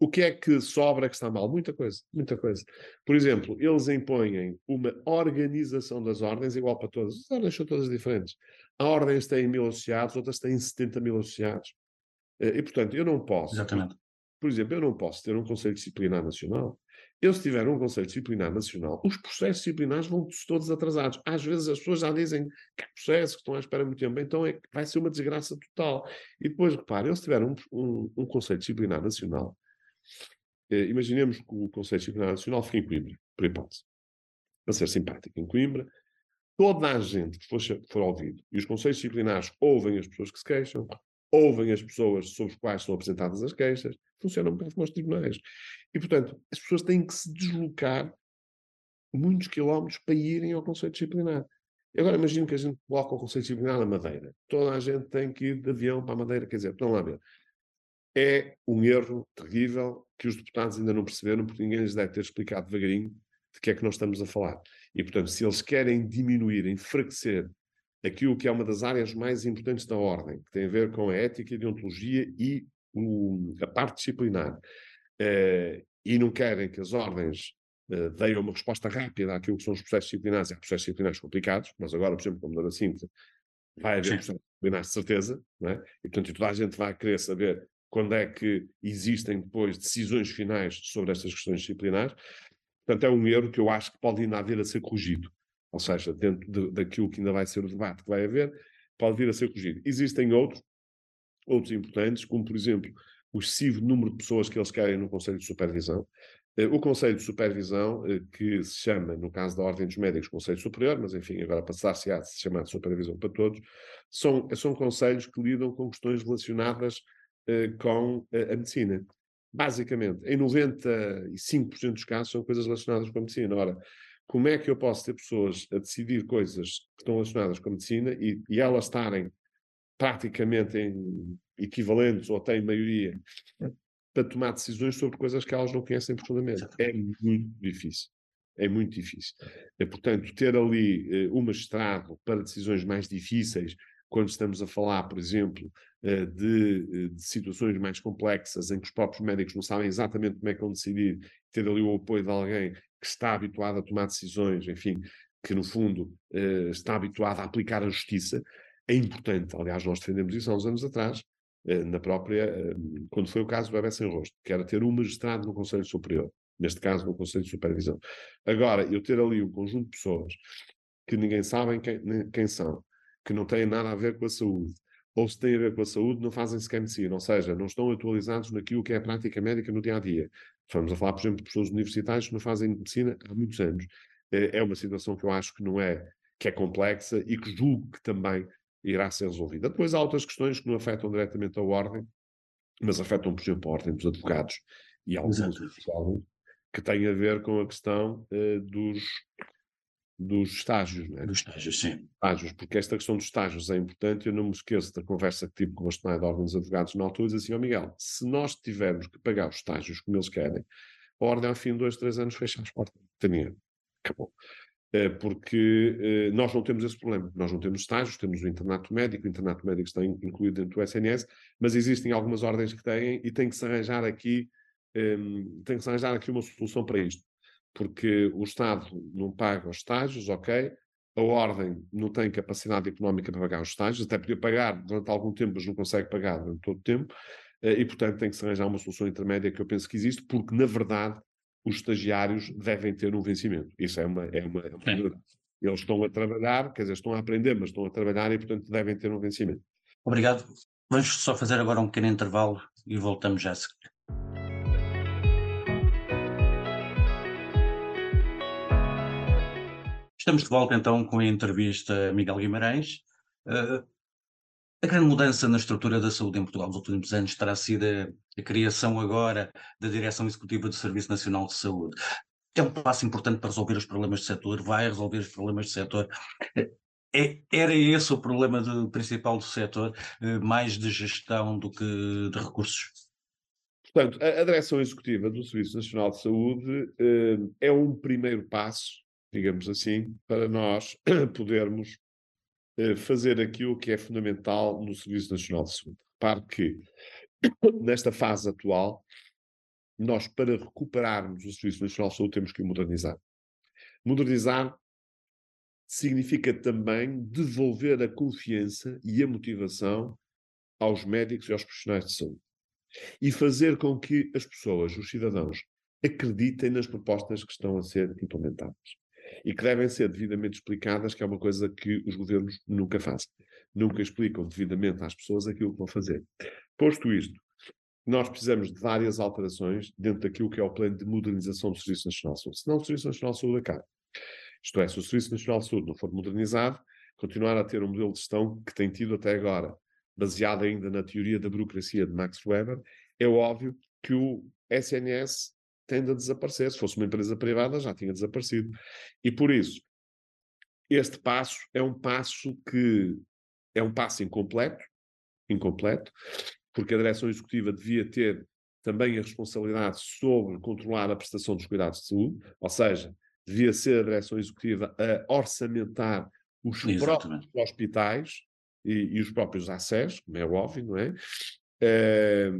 O que é que sobra que está mal? Muita coisa, muita coisa. Por exemplo, eles impõem uma organização das ordens igual para todas. As ordens são todas diferentes. Há ordens têm mil associados, outras têm 70 mil associados. Eh, e, portanto, eu não posso. Exatamente. Por exemplo, eu não posso ter um Conselho Disciplinar Nacional. Eu, se tiver um Conselho Disciplinar Nacional, os processos disciplinares vão todos atrasados. Às vezes as pessoas já dizem que há processos que estão à espera muito tempo, então é, vai ser uma desgraça total. E depois, repare, eu se tiver um, um, um Conselho Disciplinar Nacional, eh, imaginemos que o Conselho Disciplinar Nacional fica em Coimbra, por hipótese. Para ser simpático, em Coimbra, toda a gente que for, for ouvido, e os Conselhos Disciplinares ouvem as pessoas que se queixam, ouvem as pessoas sobre as quais são apresentadas as queixas, funcionam um bocado como os tribunais. E, portanto, as pessoas têm que se deslocar muitos quilómetros para irem ao Conselho Disciplinar. Agora imagino que a gente coloca o Conselho Disciplinar na Madeira. Toda a gente tem que ir de avião para a Madeira. Quer dizer, estão lá a ver é um erro terrível que os deputados ainda não perceberam, porque ninguém lhes deve ter explicado devagarinho de que é que nós estamos a falar. E, portanto, se eles querem diminuir, enfraquecer aquilo que é uma das áreas mais importantes da ordem, que tem a ver com a ética, a deontologia e o, a parte disciplinar, uh, e não querem que as ordens uh, deem uma resposta rápida àquilo que são os processos disciplinares, há processos disciplinares complicados, mas agora, por exemplo, como Dona Cinta, vai haver processos disciplinares de certeza, não é? e portanto toda a gente vai querer saber quando é que existem depois decisões finais sobre estas questões disciplinares. Portanto, é um erro que eu acho que pode ainda haver a ser corrigido. Ou seja, dentro de, daquilo que ainda vai ser o debate que vai haver, pode vir a ser corrigido. Existem outros, outros importantes, como por exemplo o excessivo número de pessoas que eles querem no Conselho de Supervisão. Eh, o Conselho de Supervisão, eh, que se chama, no caso da Ordem dos Médicos, Conselho Superior, mas enfim, agora passar-se a se chamar de Supervisão para todos, são, são conselhos que lidam com questões relacionadas com a medicina. Basicamente, em 95% dos casos são coisas relacionadas com a medicina. Ora, como é que eu posso ter pessoas a decidir coisas que estão relacionadas com a medicina e, e elas estarem praticamente em equivalentes ou têm maioria para tomar decisões sobre coisas que elas não conhecem profundamente. É muito difícil. É muito difícil. É, portanto, ter ali uma estrada para decisões mais difíceis, quando estamos a falar, por exemplo, de, eh, de, situações mais complexas em que os próprios médicos não sabem exatamente como é que vão decidir, ter ali o apoio de alguém que está habituado a tomar decisões, enfim, que no fundo uh, está habituado a aplicar a justiça, é importante. Aliás, nós defendemos isso há uns anos atrás, eh, na própria, eh, quando foi o caso do bebê sem rosto, que era ter um magistrado no Conselho Superior, neste caso no Conselho de Supervisão. Agora, eu ter ali um conjunto de pessoas que ninguém sabe quem, quem são, que não têm nada a ver com a saúde, ou se têm a ver com a saúde, não fazem sequer medicina, ou seja, não estão atualizados naquilo que é a prática médica no dia a dia. Estamos a falar, por exemplo, de pessoas universitárias que não fazem medicina há muitos anos. É, é uma situação que eu acho que não é, que é complexa e que julgo que também irá ser resolvida. Depois há outras questões que não afetam diretamente a ordem, mas afetam, por exemplo, a ordem dos advogados e alguns que têm a ver com a questão uh, dos, dos estágios. Né? Dos estágios, sim. Estágios, porque esta questão dos estágios é importante. Eu não me esqueço da conversa que tive com o bastonário da Ordem dos Advogados na altura, e disse assim, oh Miguel, se nós tivermos que pagar os estágios como eles querem, a Ordem ao fim de dois, três anos fecha as portas. Tem Acabou. Eh, porque eh, nós não temos esse problema. Nós não temos estágios, temos o internato médico, o internato médico está incluído dentro do SNS, mas existem algumas ordens que têm e tem que se arranjar aqui, ehm, tem que se arranjar aqui uma solução para isto, porque o Estado não paga os estágios, ok, a ordem não tem capacidade económica para pagar os estágios, até podia pagar durante algum tempo, mas não consegue pagar durante todo o tempo, eh, e portanto tem que se arranjar uma solução intermédia que eu penso que existe, porque na verdade os estagiários devem ter um vencimento. Isso é uma, é uma, é uma Eles estão a trabalhar, quer dizer, estão a aprender, mas estão a trabalhar e, portanto, devem ter um vencimento. Obrigado. Vamos só fazer agora um pequeno intervalo e voltamos já a seguir. Estamos de volta então com a entrevista a Miguel Guimarães. Uh, a grande mudança na estrutura da saúde em Portugal nos últimos anos terá sido a, a criação agora da Direção Executiva do Serviço Nacional de Saúde. É um passo importante para resolver os problemas do setor, vai resolver os problemas do setor. É, era esse o problema do, principal do setor, eh, mais de gestão do que de recursos? Portanto, a, a Direção Executiva do Serviço Nacional de Saúde eh, é um primeiro passo, digamos assim, para nós podermos eh, fazer aquilo que é fundamental no Serviço Nacional de Saúde. Repare que, nesta fase atual, nós, para recuperarmos o Serviço Nacional de Saúde, temos que o modernizar. Modernizar significa também devolver a confiança e a motivação aos médicos e aos profissionais de saúde. E fazer com que as pessoas, os cidadãos, acreditem nas propostas que estão a ser implementadas e que devem ser devidamente explicadas, que é uma coisa que os governos nunca fazem. Nunca explicam devidamente às pessoas aquilo que vão fazer. Posto isto, nós precisamos de várias alterações dentro daquilo que é o plano de modernização do Serviço Nacional de Saúde. Senão o Serviço Nacional de Saúde acaba. Isto é, se o Serviço Nacional de Saúde não for modernizado, continuar a ter um modelo de gestão que tem tido até agora, baseado ainda na teoria da burocracia de Max Weber, é óbvio que o SNS tende a desaparecer. Se fosse uma empresa privada, já tinha desaparecido. E por isso, este passo é um passo que é um passo incompleto, incompleto, porque a direção executiva devia ter também a responsabilidade sobre controlar a prestação dos cuidados de saúde, ou seja, devia ser a direção executiva a orçamentar os Exatamente. próprios hospitais e, e, os próprios ACES, como é óbvio, não é?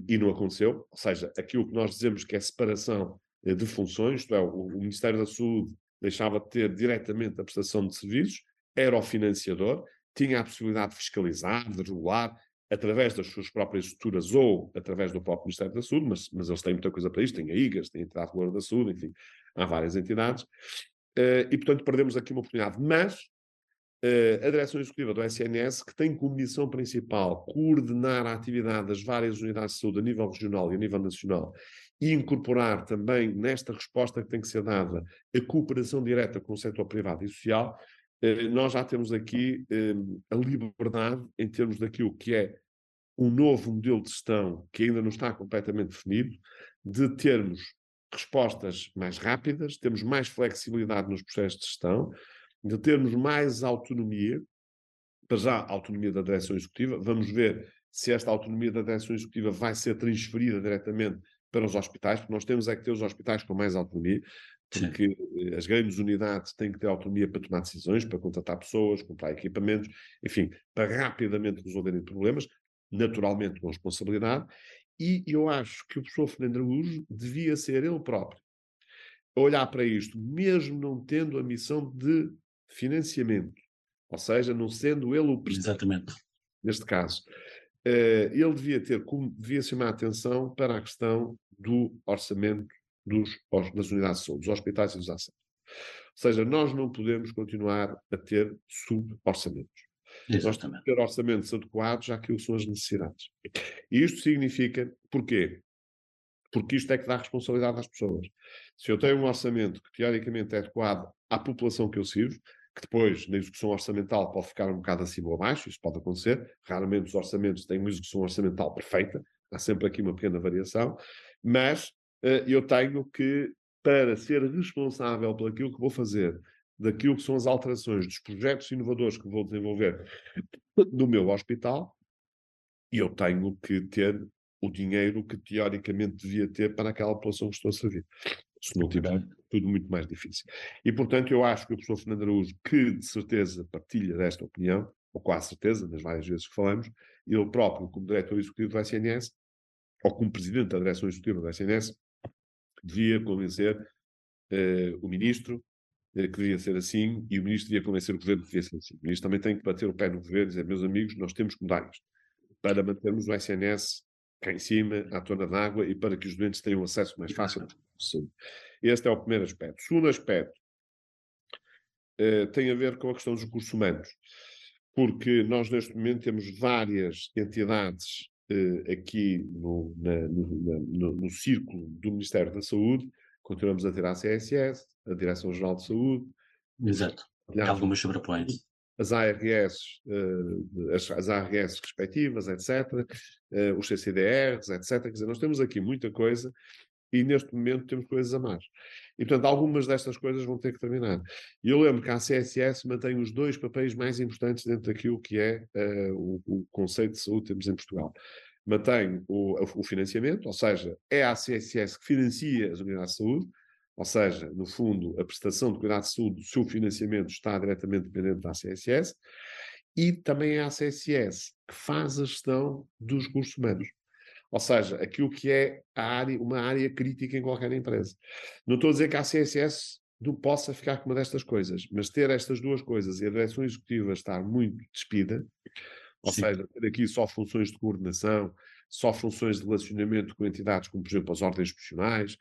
E não aconteceu, ou seja, aquilo que nós dizemos que é separação uh, de funções, isto é, o, o, Ministério da Saúde deixava de ter diretamente a prestação de serviços, era o financiador, tinha a possibilidade de fiscalizar, de regular, através das suas próprias estruturas ou através do próprio Ministério da Saúde, mas, mas eles têm muita coisa para isto, tem a IGAS, tem a Entidade Reguladora da Saúde, enfim, há várias entidades, uh, e portanto perdemos aqui uma oportunidade, mas uh, a direção executiva do SNS, que tem como missão principal coordenar a atividade das várias unidades de saúde a nível regional e a nível nacional e incorporar também nesta resposta que tem que ser dada a cooperação direta com o setor privado e social, uh, nós já temos aqui uh, a liberdade em termos daquilo que é um novo modelo de gestão que ainda não está completamente definido, de termos respostas mais rápidas, temos mais flexibilidade nos processos de gestão, de termos mais autonomia, para já autonomia da direção executiva, vamos ver se esta autonomia da direção executiva vai ser transferida diretamente para os hospitais, porque nós temos é que ter os hospitais com mais autonomia, porque Sim. as grandes unidades têm que ter autonomia para tomar decisões, para contratar pessoas, comprar equipamentos, enfim, para rapidamente resolverem problemas, naturalmente com responsabilidade, e eu acho que o professor Fernando Araújo devia ser ele próprio a olhar para isto, mesmo não tendo a missão de financiamento, ou seja, não sendo ele o presidente, Exatamente. neste caso. Uh, ele devia ter, como, devia chamar a atenção para a questão do orçamento dos, das unidades de saúde, dos hospitais e dos ACES. Ou seja, nós não podemos continuar a ter sub-orçamentos. Nós temos que ter orçamentos adequados àquilo que são as necessidades. E isto significa, porquê? Porque isto é que dá responsabilidade às pessoas. Se eu tenho um orçamento que teoricamente é adequado à população que eu sirvo, que depois, na execução orçamental, pode ficar um bocado acima ou abaixo, isso pode acontecer. Raramente os orçamentos têm uma execução orçamental perfeita, há sempre aqui uma pequena variação, mas uh, eu tenho que, para ser responsável por aquilo que vou fazer, daquilo que são as alterações dos projetos inovadores que vou desenvolver no meu hospital, eu tenho que ter o dinheiro que teoricamente devia ter para aquela população que estou a servir. Se não tiver, tudo muito mais difícil. E, portanto, eu acho que o professor Fernando Araújo, que de certeza partilha desta opinião, ou quase certeza, nas várias vezes que falamos, ele próprio, como diretor executivo do SNS, ou como presidente da direção executiva do SNS, devia convencer uh, o ministro uh, que devia ser assim, e o ministro devia convencer o governo que devia ser assim. O ministro também tem que bater o pé no governo e dizer, meus amigos, nós temos que mudar isto, para mantermos o SNS cá em cima, à tona d'água, e para que os doentes tenham acesso mais fácil saúde. Este é o primeiro aspecto. O segundo aspecto uh, tem a ver com a questão dos recursos humanos, porque nós neste momento temos várias entidades uh, aqui no, na, no, no, no, círculo do Ministério da Saúde, continuamos a ter a CSS, a Direção-Geral de Saúde. Exato. Algumas sobrepõem as ARS, uh, as, ARS respectivas, etc., uh, os CCDRs, etc. Quer dizer, nós temos aqui muita coisa e neste momento temos coisas a mais. E, portanto, algumas destas coisas vão ter que terminar. E eu lembro que a CSS mantém os dois papéis mais importantes dentro daquilo que é uh, o, o, conceito de saúde que temos em Portugal. Mantém o, o financiamento, ou seja, é a CSS que financia as unidades de saúde, ou seja, no fundo, a prestação de cuidado de saúde, o seu financiamento está diretamente dependente da CSS, e também é a CSS que faz a gestão dos recursos humanos. Ou seja, aquilo que é área, uma área crítica em qualquer empresa. Não estou a dizer que a CSS não possa ficar com uma destas coisas, mas ter estas duas coisas e a direção executiva estar muito despida, ou Sim. seja, ter aqui só funções de coordenação, só funções de relacionamento com entidades como, por exemplo, as ordens profissionais,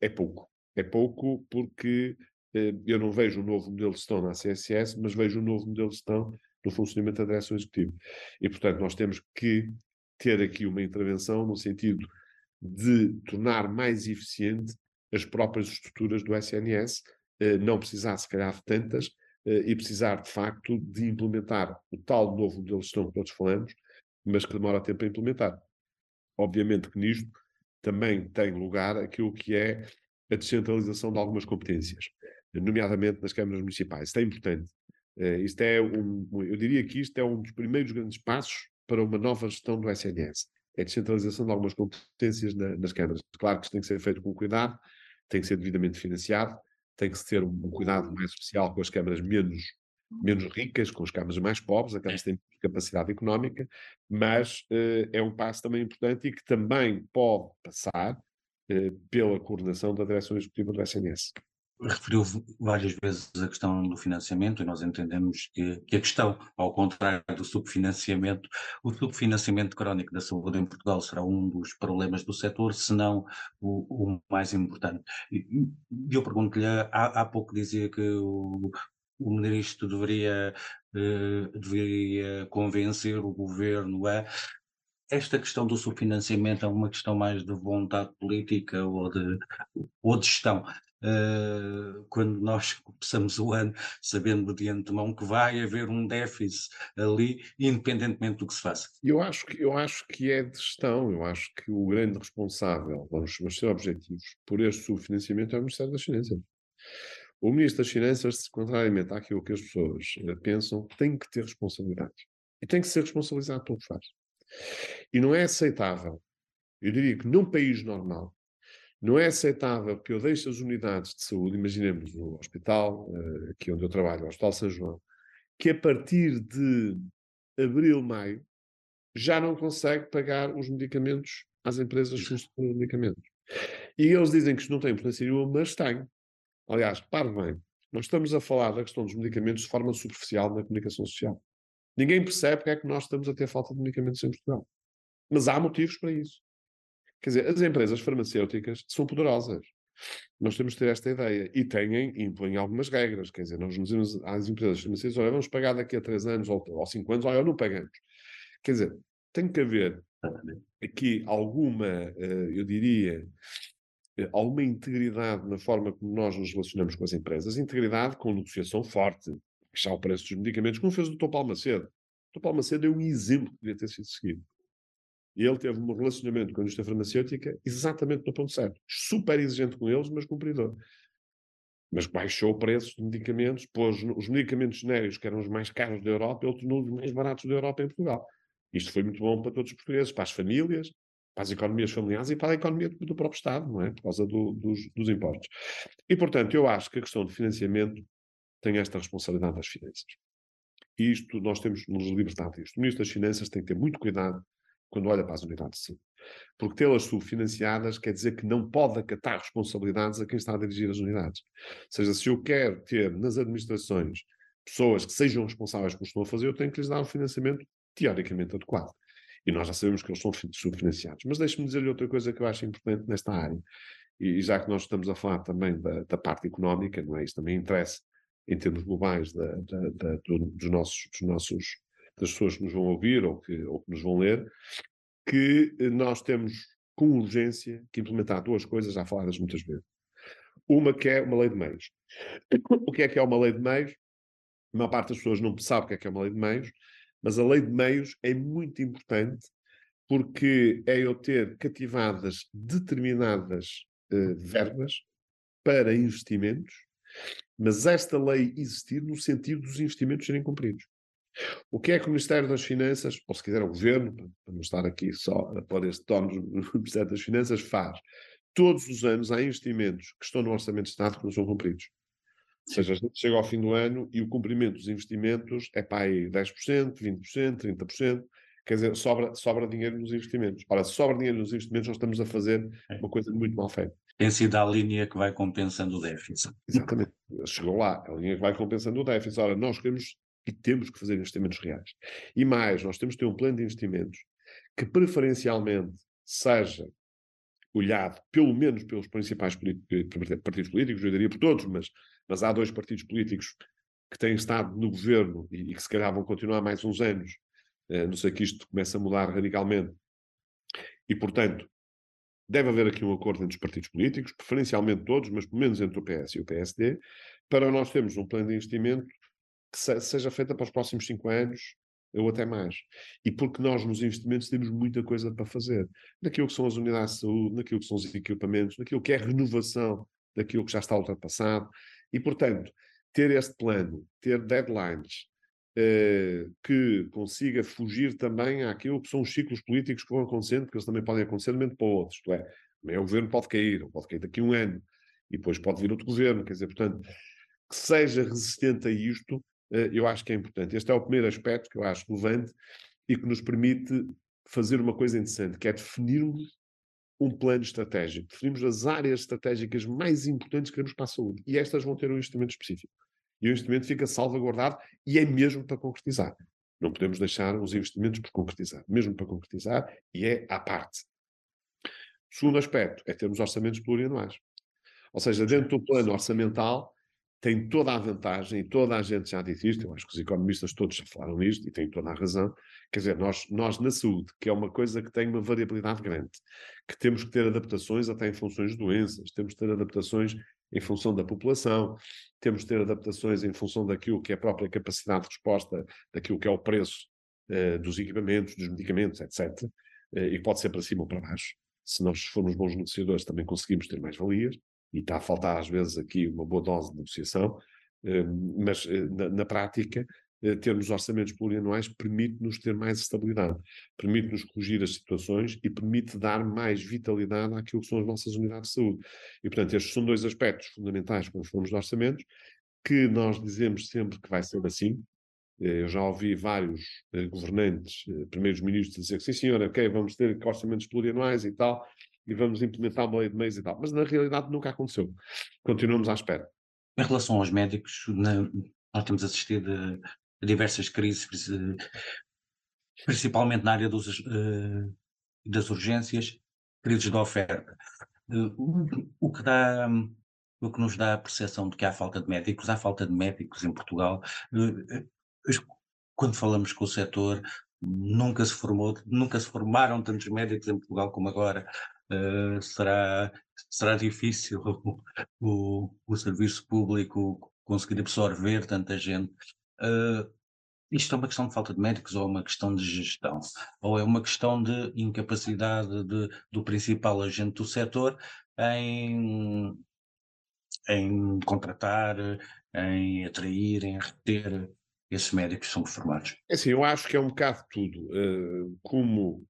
é pouco. É pouco porque eh, eu não vejo um novo modelo de gestão na CSS, mas vejo um novo modelo de gestão no funcionamento da direção executiva. E, portanto, nós temos que ter aqui uma intervenção no sentido de tornar mais eficiente as próprias estruturas do SNS, eh, não precisar, se calhar, de tantas, e precisar, de facto, de implementar o tal novo modelo de gestão que todos falamos, mas que demora tempo a implementar. Obviamente que nisto também tem lugar aquilo que é a descentralização de algumas competências, nomeadamente nas câmaras municipais. Isto é importante. Uh, isto é um, eu diria que isto é um dos primeiros grandes passos para uma nova gestão do SNS. É a descentralização de algumas competências na, nas câmaras. Claro que isto tem que ser feito com cuidado, tem que ser devidamente financiado, tem que ter um cuidado mais especial com as câmaras menos menos ricas, com as câmaras mais pobres, aquelas que têm capacidade económica, mas uh, é um passo também importante e que também pode passar uh, pela coordenação da direção executiva do SNS. Referiu várias vezes a questão do financiamento e nós entendemos que, que, a questão, ao contrário do subfinanciamento, o subfinanciamento crónico da saúde em Portugal será um dos problemas do setor, se não o, o mais importante. E eu pergunto-lhe, há, há pouco dizia que o, o ministro deveria, uh, deveria convencer o governo a. Esta questão do subfinanciamento é uma questão mais de vontade política ou de, ou de gestão. uh, quando nós começamos o ano sabendo de antemão que vai haver um déficit ali, independentemente do que se faça. Eu acho que, eu acho que é de gestão, eu acho que o grande responsável, vamos ser objetivos, por este subfinanciamento é o Ministério das Finanças. O Ministro das Finanças, contrariamente àquilo que as pessoas eh, pensam, tem que ter responsabilidade. E tem que ser responsabilizado pelo que faz. E não é aceitável, eu diria que num país normal, não é aceitável que eu deixe as unidades de saúde, imaginemos o hospital, eh, aqui onde eu trabalho, o Hospital São João, que a partir de abril, maio, já não consegue pagar os medicamentos às empresas que de medicamentos. E eles dizem que isto não tem importância nenhuma, mas tem. Aliás, repare bem, nós estamos a falar da questão dos medicamentos de forma superficial na comunicação social. Ninguém percebe porque é que nós estamos a ter falta de medicamentos em Portugal. Mas há motivos para isso. Quer dizer, as empresas farmacêuticas são poderosas. Nós temos de ter esta ideia. E têm, impõem algumas regras. Quer dizer, nós nos dizemos às empresas farmacêuticas, olha, vamos pagar daqui a três anos ou, ou cinco anos, olha, não pagamos. Quer dizer, tem que haver aqui alguma, eh, eu diria, eh, alguma integridade na forma como nós nos relacionamos com as empresas, integridade com negociação forte, baixar o preço dos medicamentos, como fez o Dr. Paulo Macedo. O Dr. Paulo Macedo é um exemplo que devia ter sido seguido. Ele teve um relacionamento com a indústria farmacêutica exatamente no ponto certo. Super exigente com eles, mas cumpridor. Mas baixou o preço de medicamentos, pôs os medicamentos genéricos, que eram os mais caros da Europa, ele tornou-os mais baratos da Europa em Portugal. Isto foi muito bom para todos os portugueses, para as famílias, para as economias familiares e para a economia do próprio Estado, não é? Por causa do, dos, dos impostos. E, portanto, eu acho que a questão de financiamento tem esta responsabilidade das finanças. E isto, nós temos nos libertar disto. O Ministro das Finanças tem que ter muito cuidado quando olha para as unidades de saúde. Porque tê-las subfinanciadas quer dizer que não pode acatar responsabilidades a quem está a dirigir as unidades. Ou seja, se eu quero ter nas administrações pessoas que sejam responsáveis pelo que estão a fazer, eu tenho que lhes dar um financiamento teoricamente adequado. E nós já sabemos que eles são subfinanciados. Mas deixe-me dizer-lhe outra coisa que eu acho importante nesta área. E já que nós estamos a falar também da, da parte económica, não é? Isso também interessa em termos globais da, da, dos nossos, dos nossos, das pessoas que nos vão ouvir ou que, ou que nos vão ler, que eh, nós temos com urgência que implementar duas coisas já faladas muitas vezes. Uma que é uma lei de meios. O que é que é uma lei de meios? A maior parte das pessoas não sabe o que é que é uma lei de meios, mas a lei de meios é muito importante porque é eu ter cativadas determinadas uh, verbas para investimentos, mas esta lei existir no sentido dos investimentos serem cumpridos. O que é que o Ministério das Finanças, ou se quiser o Governo, para não estar aqui só a pôr este tono no Ministério das Finanças, faz? Todos os anos há investimentos que estão no Orçamento de Estado que não são cumpridos. Ou seja, a gente chega ao fim do ano e o cumprimento dos investimentos é para aí 10%, 20%, 30%. Quer dizer, sobra, sobra dinheiro nos investimentos. Ora, se sobra dinheiro nos investimentos, nós estamos a fazer é. uma coisa muito mal feita. Tem sido a linha que vai compensando o déficit. Exatamente. Chegou lá, a linha que vai compensando o déficit. Ora, nós queremos e temos que fazer investimentos reais. E mais, nós temos que ter um plano de investimentos que preferencialmente seja olhado, pelo menos pelos principais partidos políticos, eu diria por todos, mas mas há dois partidos políticos que têm estado no governo e, e que se calhar vão continuar mais uns anos, uh, não sei que isto comece a mudar radicalmente. E, portanto, deve haver aqui um acordo entre os partidos políticos, preferencialmente todos, mas pelo menos entre o PS e o PSD, para nós termos um plano de investimento que se, seja feito para os próximos cinco anos ou até mais. E porque nós nos investimentos temos muita coisa para fazer. Naquilo que são as unidades de saúde, naquilo que são os equipamentos, naquilo que é renovação daquilo que já está ultrapassado. E, portanto, ter este plano, ter deadlines, uh, que consiga fugir também àquilo que são os ciclos políticos que vão acontecendo, porque eles também podem acontecer de um momento para o outro. Isto é, o governo pode cair, ou pode cair daqui a um ano, e depois pode vir outro governo. Quer dizer, portanto, que seja resistente a isto, eu acho que é importante. Este é o primeiro aspecto que eu acho relevante e que nos permite fazer uma coisa interessante, que é definirmos um plano estratégico. Definimos as áreas estratégicas mais importantes que queremos para a saúde. E estas vão ter um instrumento específico. E o investimento fica salvaguardado e é mesmo para concretizar. Não podemos deixar os investimentos por concretizar. Mesmo para concretizar, e é à parte. O segundo aspecto é termos orçamentos plurianuais. Ou seja, dentro do plano orçamental, tem toda a vantagem, e toda a gente já disse isto, eu acho que os economistas todos já falaram nisto e têm toda a razão. Quer dizer, nós, nós na saúde, que é uma coisa que tem uma variabilidade grande, que temos que ter adaptações até em funções de doenças, temos que ter adaptações em função da população, temos de ter adaptações em função daquilo que é a própria capacidade de resposta, daquilo que é o preço uh, dos equipamentos, dos medicamentos, etc. Uh, e pode ser para cima ou para baixo. Se nós formos bons negociadores, também conseguimos ter mais valias, e está a faltar às vezes aqui uma boa dose de negociação, uh, mas na, na prática eh, termos orçamentos plurianuais permite-nos ter mais estabilidade, permite-nos corrigir as situações e permite dar mais vitalidade àquilo que são as nossas unidades de saúde. E, portanto, estes são dois aspectos fundamentais quando falamos de orçamentos, que nós dizemos sempre que vai ser assim. Eh, eu já ouvi vários eh, governantes, primeiros ministros, dizer que sim, senhor, ok, vamos ter orçamentos plurianuais e tal, e vamos implementar uma lei de meios e tal. Mas, na realidade, nunca aconteceu. Continuamos à espera. Em relação aos médicos, na, nós temos assistido diversas crises, principalmente na área dos, uh, das urgências, crises da oferta. Uh, o, que dá, o que nos dá a percepção de que há falta de médicos, há falta de médicos em Portugal. Quando falamos com o setor, nunca se formou, nunca se formaram tantos médicos em Portugal como agora. Uh, será, será difícil o, o, serviço público conseguir absorver tanta gente. Uh, isto é uma questão de falta de médicos ou é uma questão de gestão? Ou é uma questão de incapacidade de, do principal agente do setor em, em contratar, em atrair, em reter esses médicos que são formados? É assim, eu acho que é um bocado tudo. Uh, como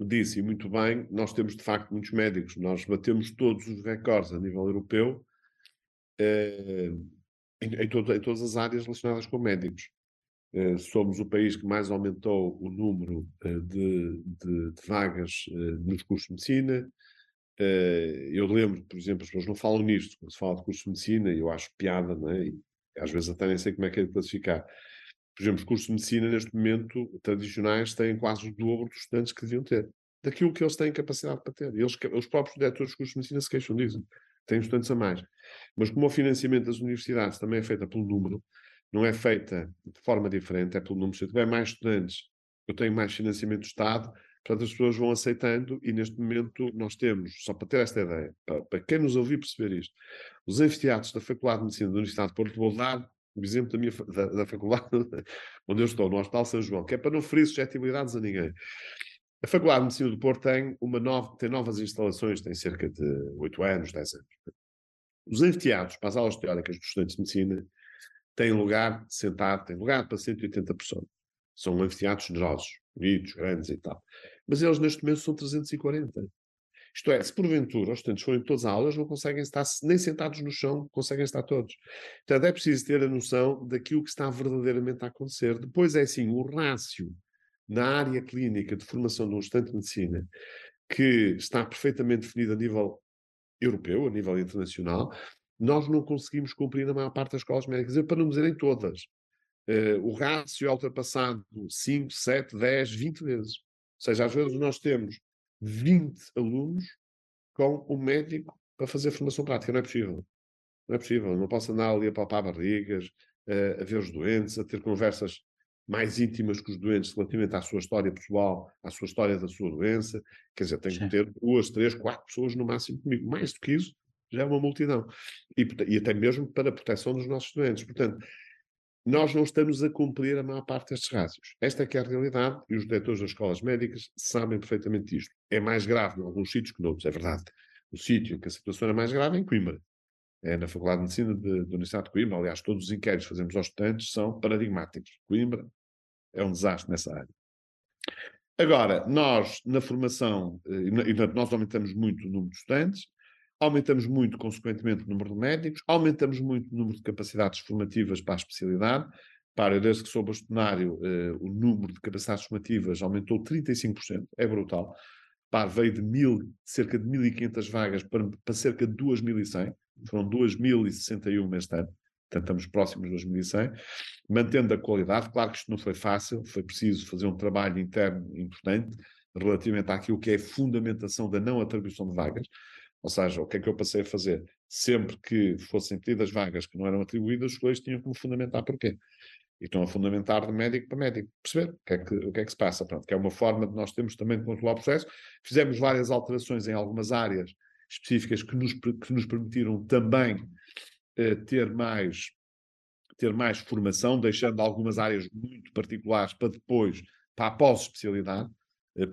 disse muito bem, nós temos de facto muitos médicos, nós batemos todos os recordes a nível europeu. Uh, em, em, todo, em, todas as áreas relacionadas com médicos. Uh, somos o país que mais aumentou o número uh, de, de, de, vagas uh, nos cursos de medicina. eu lembro, por exemplo, as pessoas não falam nisto, quando se fala de curso de medicina, eu acho piada, não é? E, às vezes até nem sei como é que é de classificar. Por exemplo, os cursos de medicina, neste momento, tradicionais, têm quase o dobro dos estudantes que deviam ter. Daquilo que eles têm capacidade para ter. Eles, os próprios diretores dos cursos de medicina se queixam disso. Têm estudantes a mais. Mas como o financiamento das universidades também é feito pelo número, não é feita de forma diferente, é pelo número. Se eu tiver mais estudantes, eu tenho mais financiamento do Estado, portanto as pessoas vão aceitando e neste momento nós temos, só para ter esta ideia, para, para quem nos ouvir perceber isto, os anfiteatros da Faculdade de Medicina da Universidade de Porto, vou o exemplo da, minha, da, da faculdade onde eu estou, no Hospital São João, que é para não ferir suscetibilidades a ninguém. A Faculdade de Medicina do Porto tem, uma nova, tem novas instalações, tem cerca de 8 anos, 10 anos. Os anfiteatros para as aulas teóricas dos estudantes de medicina têm lugar sentado, têm lugar para 180 pessoas. São anfiteatros generosos, bonitos, grandes e tal. Mas eles neste momento são 340. Isto é, se porventura os estudantes forem todas as aulas, não conseguem estar nem sentados no chão, conseguem estar todos. Portanto, é preciso ter a noção daquilo que está verdadeiramente a acontecer. Depois é assim, o rácio na área clínica de formação de um estudante de medicina que está perfeitamente definido a nível europeu, a nível internacional, nós não conseguimos cumprir na maior parte das escolas médicas, para não dizer em todas. Uh, o rácio é ultrapassado 5, 7, 10, 20 vezes. Ou seja, às vezes nós temos 20 alunos com um médico para fazer formação prática. Não é possível. Não é possível. Não posso andar ali a palpar barrigas, uh, a ver os doentes, a ter conversas mais íntimas com os doentes relativamente à sua história pessoal, à sua história da sua doença. Quer dizer, tenho Sim. que ter duas, três, quatro pessoas no máximo comigo. Mais do que isso, já é uma multidão. E, e até mesmo para a proteção dos nossos doentes. Portanto, nós não estamos a cumprir a maior parte destes rácios. Esta é que é a realidade e os diretores das escolas médicas sabem perfeitamente isto. É mais grave em alguns sítios que noutros, é verdade. O sítio em que a situação é mais grave é em Coimbra. É na Faculdade de Medicina de, da Universidade de Coimbra. Aliás, todos os inquéritos que fazemos aos estudantes são paradigmáticos. Coimbra é um desastre nessa área. Agora, nós, na formação, eh, e nós aumentamos muito o número de estudantes, aumentamos muito, consequentemente, o número de médicos, aumentamos muito o número de capacidades formativas para a especialidade. Para, desde que sou bastonário, eh, o número de capacidades formativas aumentou 35%, é brutal. Para, veio de mil, cerca de 1.500 vagas para, para cerca de 2.100, foram 2.061 este ano portanto estamos próximos de 2100, mantendo a qualidade. Claro que isto não foi fácil, foi preciso fazer um trabalho interno importante relativamente àquilo que é a fundamentação da não atribuição de vagas. Ou seja, o que é que eu passei a fazer? Sempre que fossem pedidas vagas que não eram atribuídas, os colegas tinham que me fundamentar porquê. E estão a fundamentar de médico para médico, perceber o que é que, o que, é que se passa. Pronto, que é uma forma de nós termos também de controlar o processo. Fizemos várias alterações em algumas áreas específicas que nos, que nos permitiram também uh, ter mais ter mais formação, deixando algumas áreas muito particulares para depois, para a pós-especialidade,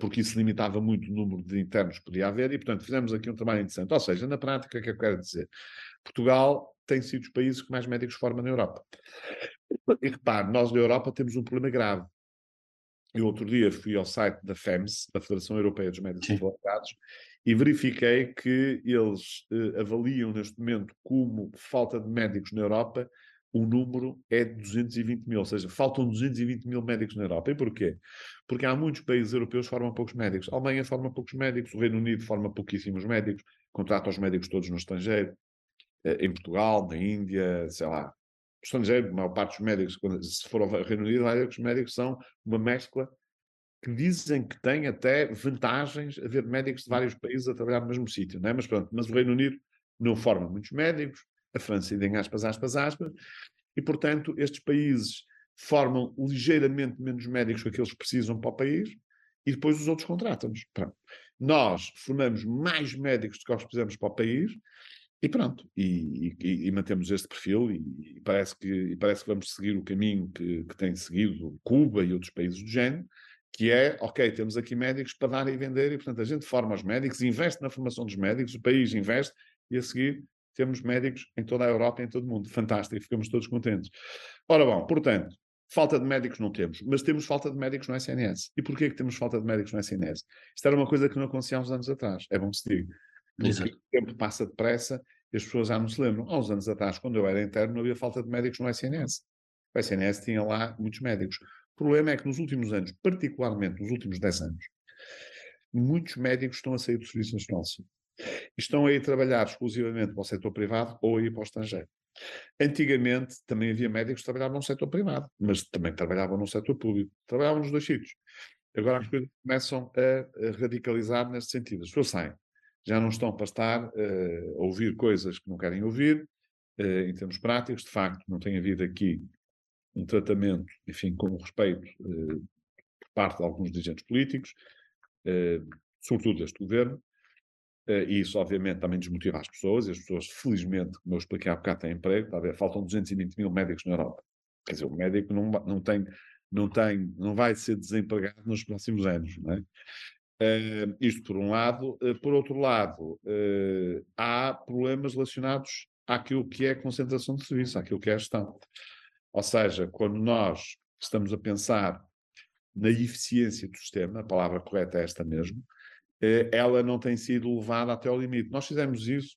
porque isso limitava muito o número de internos que podia haver, e portanto fizemos aqui um trabalho interessante. Ou seja, na prática, o que é que eu quero dizer? Portugal tem sido os países que mais médicos formam na Europa. E repare, nós na Europa temos um problema grave. Eu outro dia fui ao site da FEMS, da Federação Europeia dos Médicos Qualificados, e verifiquei que eles eh, avaliam neste momento como falta de médicos na Europa, o número é de 220 mil, ou seja, faltam 220 mil médicos na Europa. E porquê? Porque há muitos países europeus que formam poucos médicos. A Alemanha forma poucos médicos, o Reino Unido forma pouquíssimos médicos, contrata os médicos todos no estrangeiro, eh, em Portugal, na Índia, sei lá, estrangeiro, a maior parte dos médicos, se for ao Reino Unido, os médicos são uma mescla que dizem que tem até vantagens haver médicos de vários países a trabalhar no mesmo sítio, não é? Mas pronto, mas o Reino Unido não forma muitos médicos, a França ainda em aspas, aspas, aspas, e portanto estes países formam ligeiramente menos médicos que aqueles que precisam para o país e depois os outros contratam-nos. Nós formamos mais médicos do que nós precisamos para o país e pronto, e, e, e, mantemos este perfil e, e, parece que, parece que vamos seguir o caminho que, que tem seguido Cuba e outros países do género, que é, ok, temos aqui médicos para dar e vender e, portanto, a gente forma os médicos, investe na formação dos médicos, o país investe e a seguir temos médicos em toda a Europa em todo o mundo. Fantástico, ficamos todos contentes. Ora bom, portanto, falta de médicos não temos, mas temos falta de médicos no SNS. E porquê que temos falta de médicos no SNS? Isto era uma coisa que não acontecia há uns anos atrás, é bom que se diga. O tempo passa depressa e as pessoas já não se lembram. Há uns anos atrás, quando eu era interno, não havia falta de médicos no SNS. O SNS tinha lá muitos médicos. O problema é que nos últimos anos, particularmente nos últimos 10 anos, muitos médicos estão a sair do Serviço Nacional de Saúde. Estão a ir trabalhar exclusivamente para o setor privado ou a ir para o estrangeiro. Antigamente também havia médicos que trabalhavam no setor privado, mas também trabalhavam no setor público. Trabalhavam nos dois sítios. Agora as coisas começam a, radicalizar neste sentido. As pessoas saem já não estão para estar uh, a ouvir coisas que não querem ouvir, uh, em termos práticos, de facto, não tem havido aqui um tratamento, enfim, com respeito uh, por parte de alguns dirigentes políticos, sobretudo deste governo, e isso, obviamente, também desmotiva as pessoas, e as pessoas, felizmente, como eu expliquei há bocado, têm emprego, tá faltam 220 mil médicos na Europa. Quer dizer, o médico não, não tem não tem, não vai ser desempregado nos próximos anos, não é? Uh, isto por um lado. Uh, por outro lado, uh, há problemas relacionados àquilo que é a concentração de serviço, àquilo que é a gestão. Ou seja, quando nós estamos a pensar na eficiência do sistema, a palavra correta é esta mesmo, ela não tem sido levada até ao limite. Nós fizemos isso,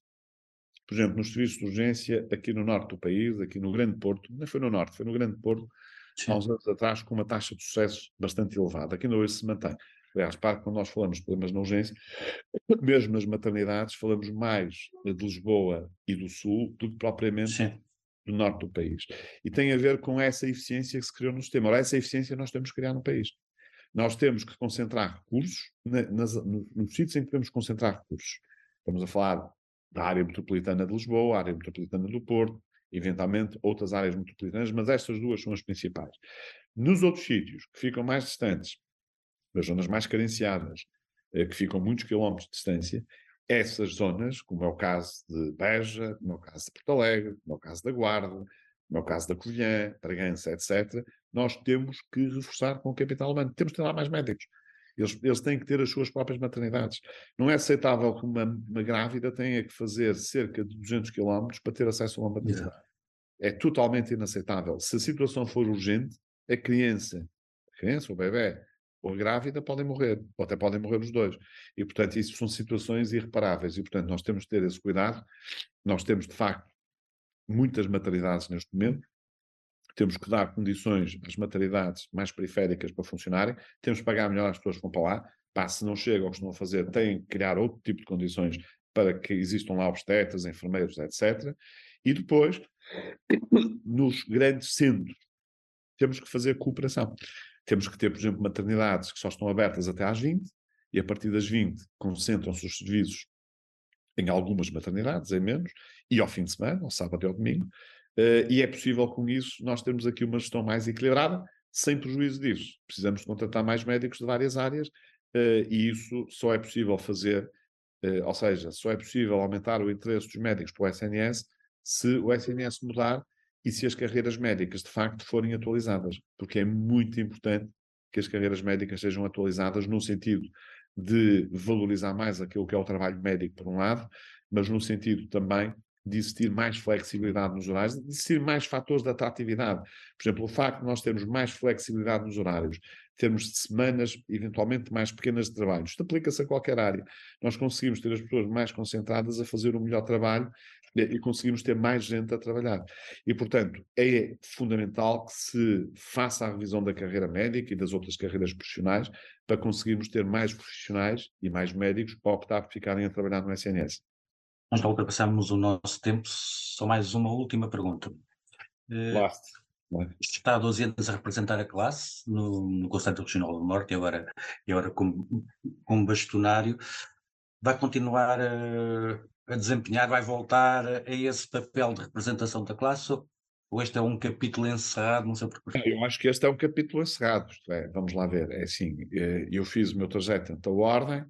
por exemplo, nos serviços de urgência aqui no norte do país, aqui no Grande Porto, não foi no norte, foi no Grande Porto, Sim. há uns anos atrás, com uma taxa de sucesso bastante elevada. Aqui ainda hoje se mantém. Aliás, para quando nós falamos de problemas na urgência, mesmo nas maternidades, falamos mais de Lisboa e do Sul do que propriamente Sim. do norte do país. E tem a ver com essa eficiência que se criou no sistema. Ora, essa eficiência nós temos que criar no país. Nós temos que concentrar recursos na, nas, nos, nos sítios em que podemos concentrar recursos. Estamos a falar da área metropolitana de Lisboa, área metropolitana do Porto, eventualmente outras áreas metropolitanas, mas estas duas são as principais. Nos outros sítios, que ficam mais distantes, das zonas mais carenciadas, eh, que ficam muitos quilómetros de distância, essas zonas, como é o caso de Beja, como é o caso de Porto Alegre, como é o caso da Guarda, como é o caso da Covilhã, Bragança, etc., nós temos que reforçar com o capital humano. Temos que ter lá mais médicos. Eles, eles têm que ter as suas próprias maternidades. Não é aceitável que uma, uma grávida tenha que fazer cerca de 200 quilómetros para ter acesso a uma maternidade. É totalmente inaceitável. Se a situação for urgente, a criança, a criança, o bebê, ou a grávida podem morrer, ou até podem morrer os dois. E, portanto, isso são situações irreparáveis. E, portanto, nós temos de ter esse cuidado. Nós temos, de facto, muitas maternidades neste momento. Temos que dar condições às maternidades mais periféricas para funcionarem. Temos que pagar melhor às pessoas que vão para lá. Pá, se não chegam ou estão a fazer, têm que criar outro tipo de condições para que existam lá obstetras, enfermeiros, etc. E depois, nos grandes centros, temos que fazer cooperação. Temos que ter, por exemplo, maternidades que só estão abertas até às 20 e a partir das 20 concentram-se os serviços em algumas maternidades, em menos, e ao fim de semana, ao sábado e ao domingo. Uh, e é possível, com isso, nós termos aqui uma gestão mais equilibrada, sem prejuízo disso. Precisamos contratar mais médicos de várias áreas uh, e isso só é possível fazer Uh, ou seja, só é possível aumentar o interesse dos médicos para o SNS se o SNS mudar e se as carreiras médicas de facto forem atualizadas, porque é muito importante que as carreiras médicas sejam atualizadas no sentido de valorizar mais aquilo que é o trabalho médico, por um lado, mas no sentido também de existir mais flexibilidade nos horários, de existir mais fatores de atratividade. Por exemplo, o facto de nós termos mais flexibilidade nos horários, termos semanas eventualmente mais pequenas de trabalho, isto aplica-se a qualquer área. Nós conseguimos ter as pessoas mais concentradas a fazer o melhor trabalho e conseguimos ter mais gente a trabalhar. E, portanto, é fundamental que se faça a revisão da carreira médica e das outras carreiras profissionais para conseguirmos ter mais profissionais e mais médicos para optar por ficarem a trabalhar no SNS. Nós já ultrapassamos o nosso tempo, só mais uma última pergunta. Last. Uh, está há 12 anos a representar a classe no, no Conselho Regional do Norte e agora, e agora como, como bastonário. Vai continuar a, a desempenhar, vai voltar a esse papel de representação da classe ou este é um capítulo encerrado no seu percurso? Eu acho que este é um capítulo encerrado. É, vamos lá ver. É assim, eh, eu fiz o meu trajeto ante a ordem,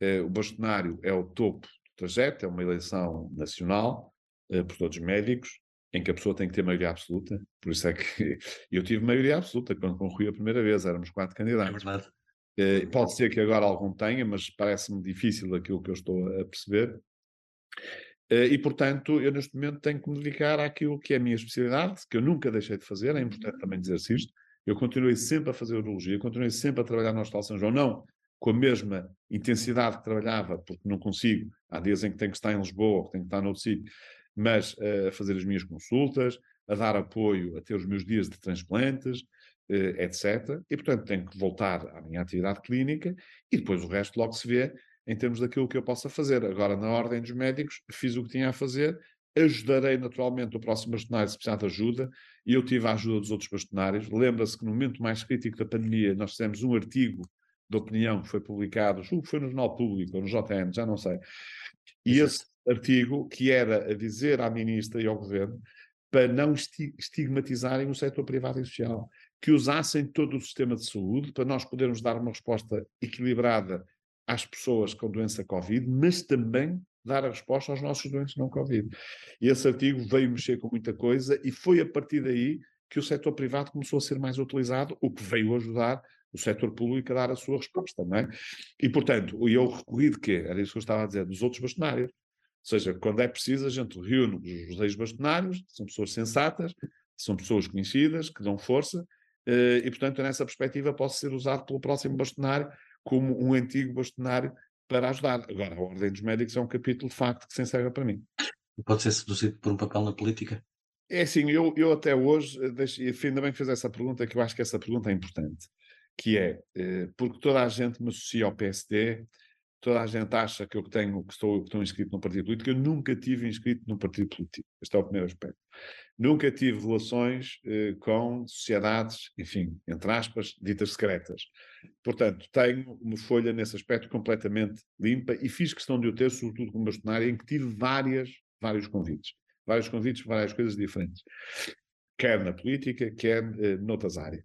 eh, o bastonário é o topo trajeto, é uma eleição nacional eh, por todos os médicos, em que a pessoa tem que ter maioria absoluta. Por isso é que eu tive maioria absoluta quando concorri a primeira vez, éramos quatro candidatos. É verdade. Pode ser que agora algum tenha, mas parece-me difícil aquilo que eu estou a perceber. Eh, e, portanto, eu neste momento tenho que me dedicar àquilo que é a minha especialidade, que eu nunca deixei de fazer, é importante também dizer-se isto. Eu continuei sempre a fazer urologia, continuei sempre a trabalhar no Hospital São João, não com a mesma intensidade que trabalhava, porque não consigo, há dias em que tenho que estar em Lisboa, que tenho que estar noutro sítio, mas uh, a fazer as minhas consultas, a dar apoio, a ter os meus dias de transplantes, uh, etc. E, portanto, tenho que voltar à minha atividade clínica e depois o resto logo se vê em termos daquilo que eu possa fazer. Agora, na ordem dos médicos, fiz o que tinha a fazer, ajudarei naturalmente o próximo bastonário se precisar de ajuda, e eu tive a ajuda dos outros bastonários. Lembra-se que no momento mais crítico da pandemia, nós fizemos um artigo de opinião que foi publicado, julgo que foi no Jornal Público, ou no JN, já não sei. E esse artigo, que era a dizer à ministra e ao governo para não estigmatizarem o setor privado e social, que usassem todo o sistema de saúde para nós podermos dar uma resposta equilibrada às pessoas com doença Covid, mas também dar a resposta aos nossos doentes não Covid. E esse artigo veio mexer com muita coisa e foi a partir daí que o setor privado começou a ser mais utilizado, o que veio ajudar o setor público a dar a sua resposta, não é? E, portanto, eu recorri de quê? Era isso que eu estava a dizer, dos outros bastonários. Ou seja, quando é preciso, a gente reúne os ex-bastonários, são pessoas sensatas, são pessoas conhecidas, que dão força, eh, e, portanto, nessa perspectiva, posso ser usado pelo próximo bastonário como um antigo bastonário para ajudar. Agora, a Ordem dos Médicos é um capítulo de facto que se encerra para mim. Pode ser seduzido por um papel na política? É assim, eu, eu até hoje, deixo, ainda bem que fez essa pergunta, que eu acho que essa pergunta é importante, que é, eh, porque toda a gente me associa ao PSD, toda a gente acha que eu tenho, que estou, que estou inscrito num partido político, eu nunca tive inscrito num partido político. Este é o primeiro aspecto. Nunca tive relações eh, com sociedades, enfim, entre aspas, ditas secretas. Portanto, tenho uma folha nesse aspecto completamente limpa e fiz questão de o ter, sobretudo como bastonário, em que tive várias, vários convites. Vários convites para várias coisas diferentes. Quer na política, quer eh, noutras áreas.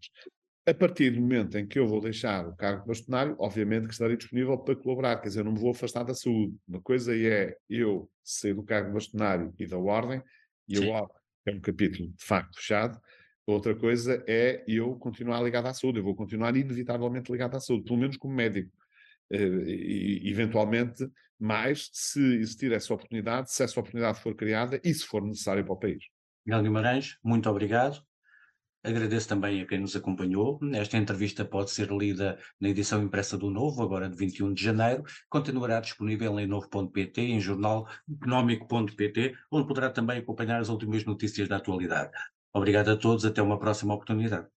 A partir do momento em que eu vou deixar o cargo de bastonário, obviamente que estarei disponível para colaborar, quer dizer, não me vou afastar da saúde. Uma coisa é eu sair do cargo de bastonário e da ordem, e Sim. a ordem é um capítulo de facto fechado. Outra coisa é eu continuar ligado à saúde, eu vou continuar inevitavelmente ligado à saúde, pelo menos como médico. Uh, e, eventualmente, mais se existir essa oportunidade, se essa oportunidade for criada e se for necessário para o país. Miguel Guimarães, muito obrigado. Agradeço também a quem nos acompanhou. Esta entrevista pode ser lida na edição impressa do Novo, agora de 21 de janeiro. Continuará disponível em novo.pt, em jornaleconómico.pt, onde poderá também acompanhar as últimas notícias da atualidade. Obrigado a todos, até uma próxima oportunidade.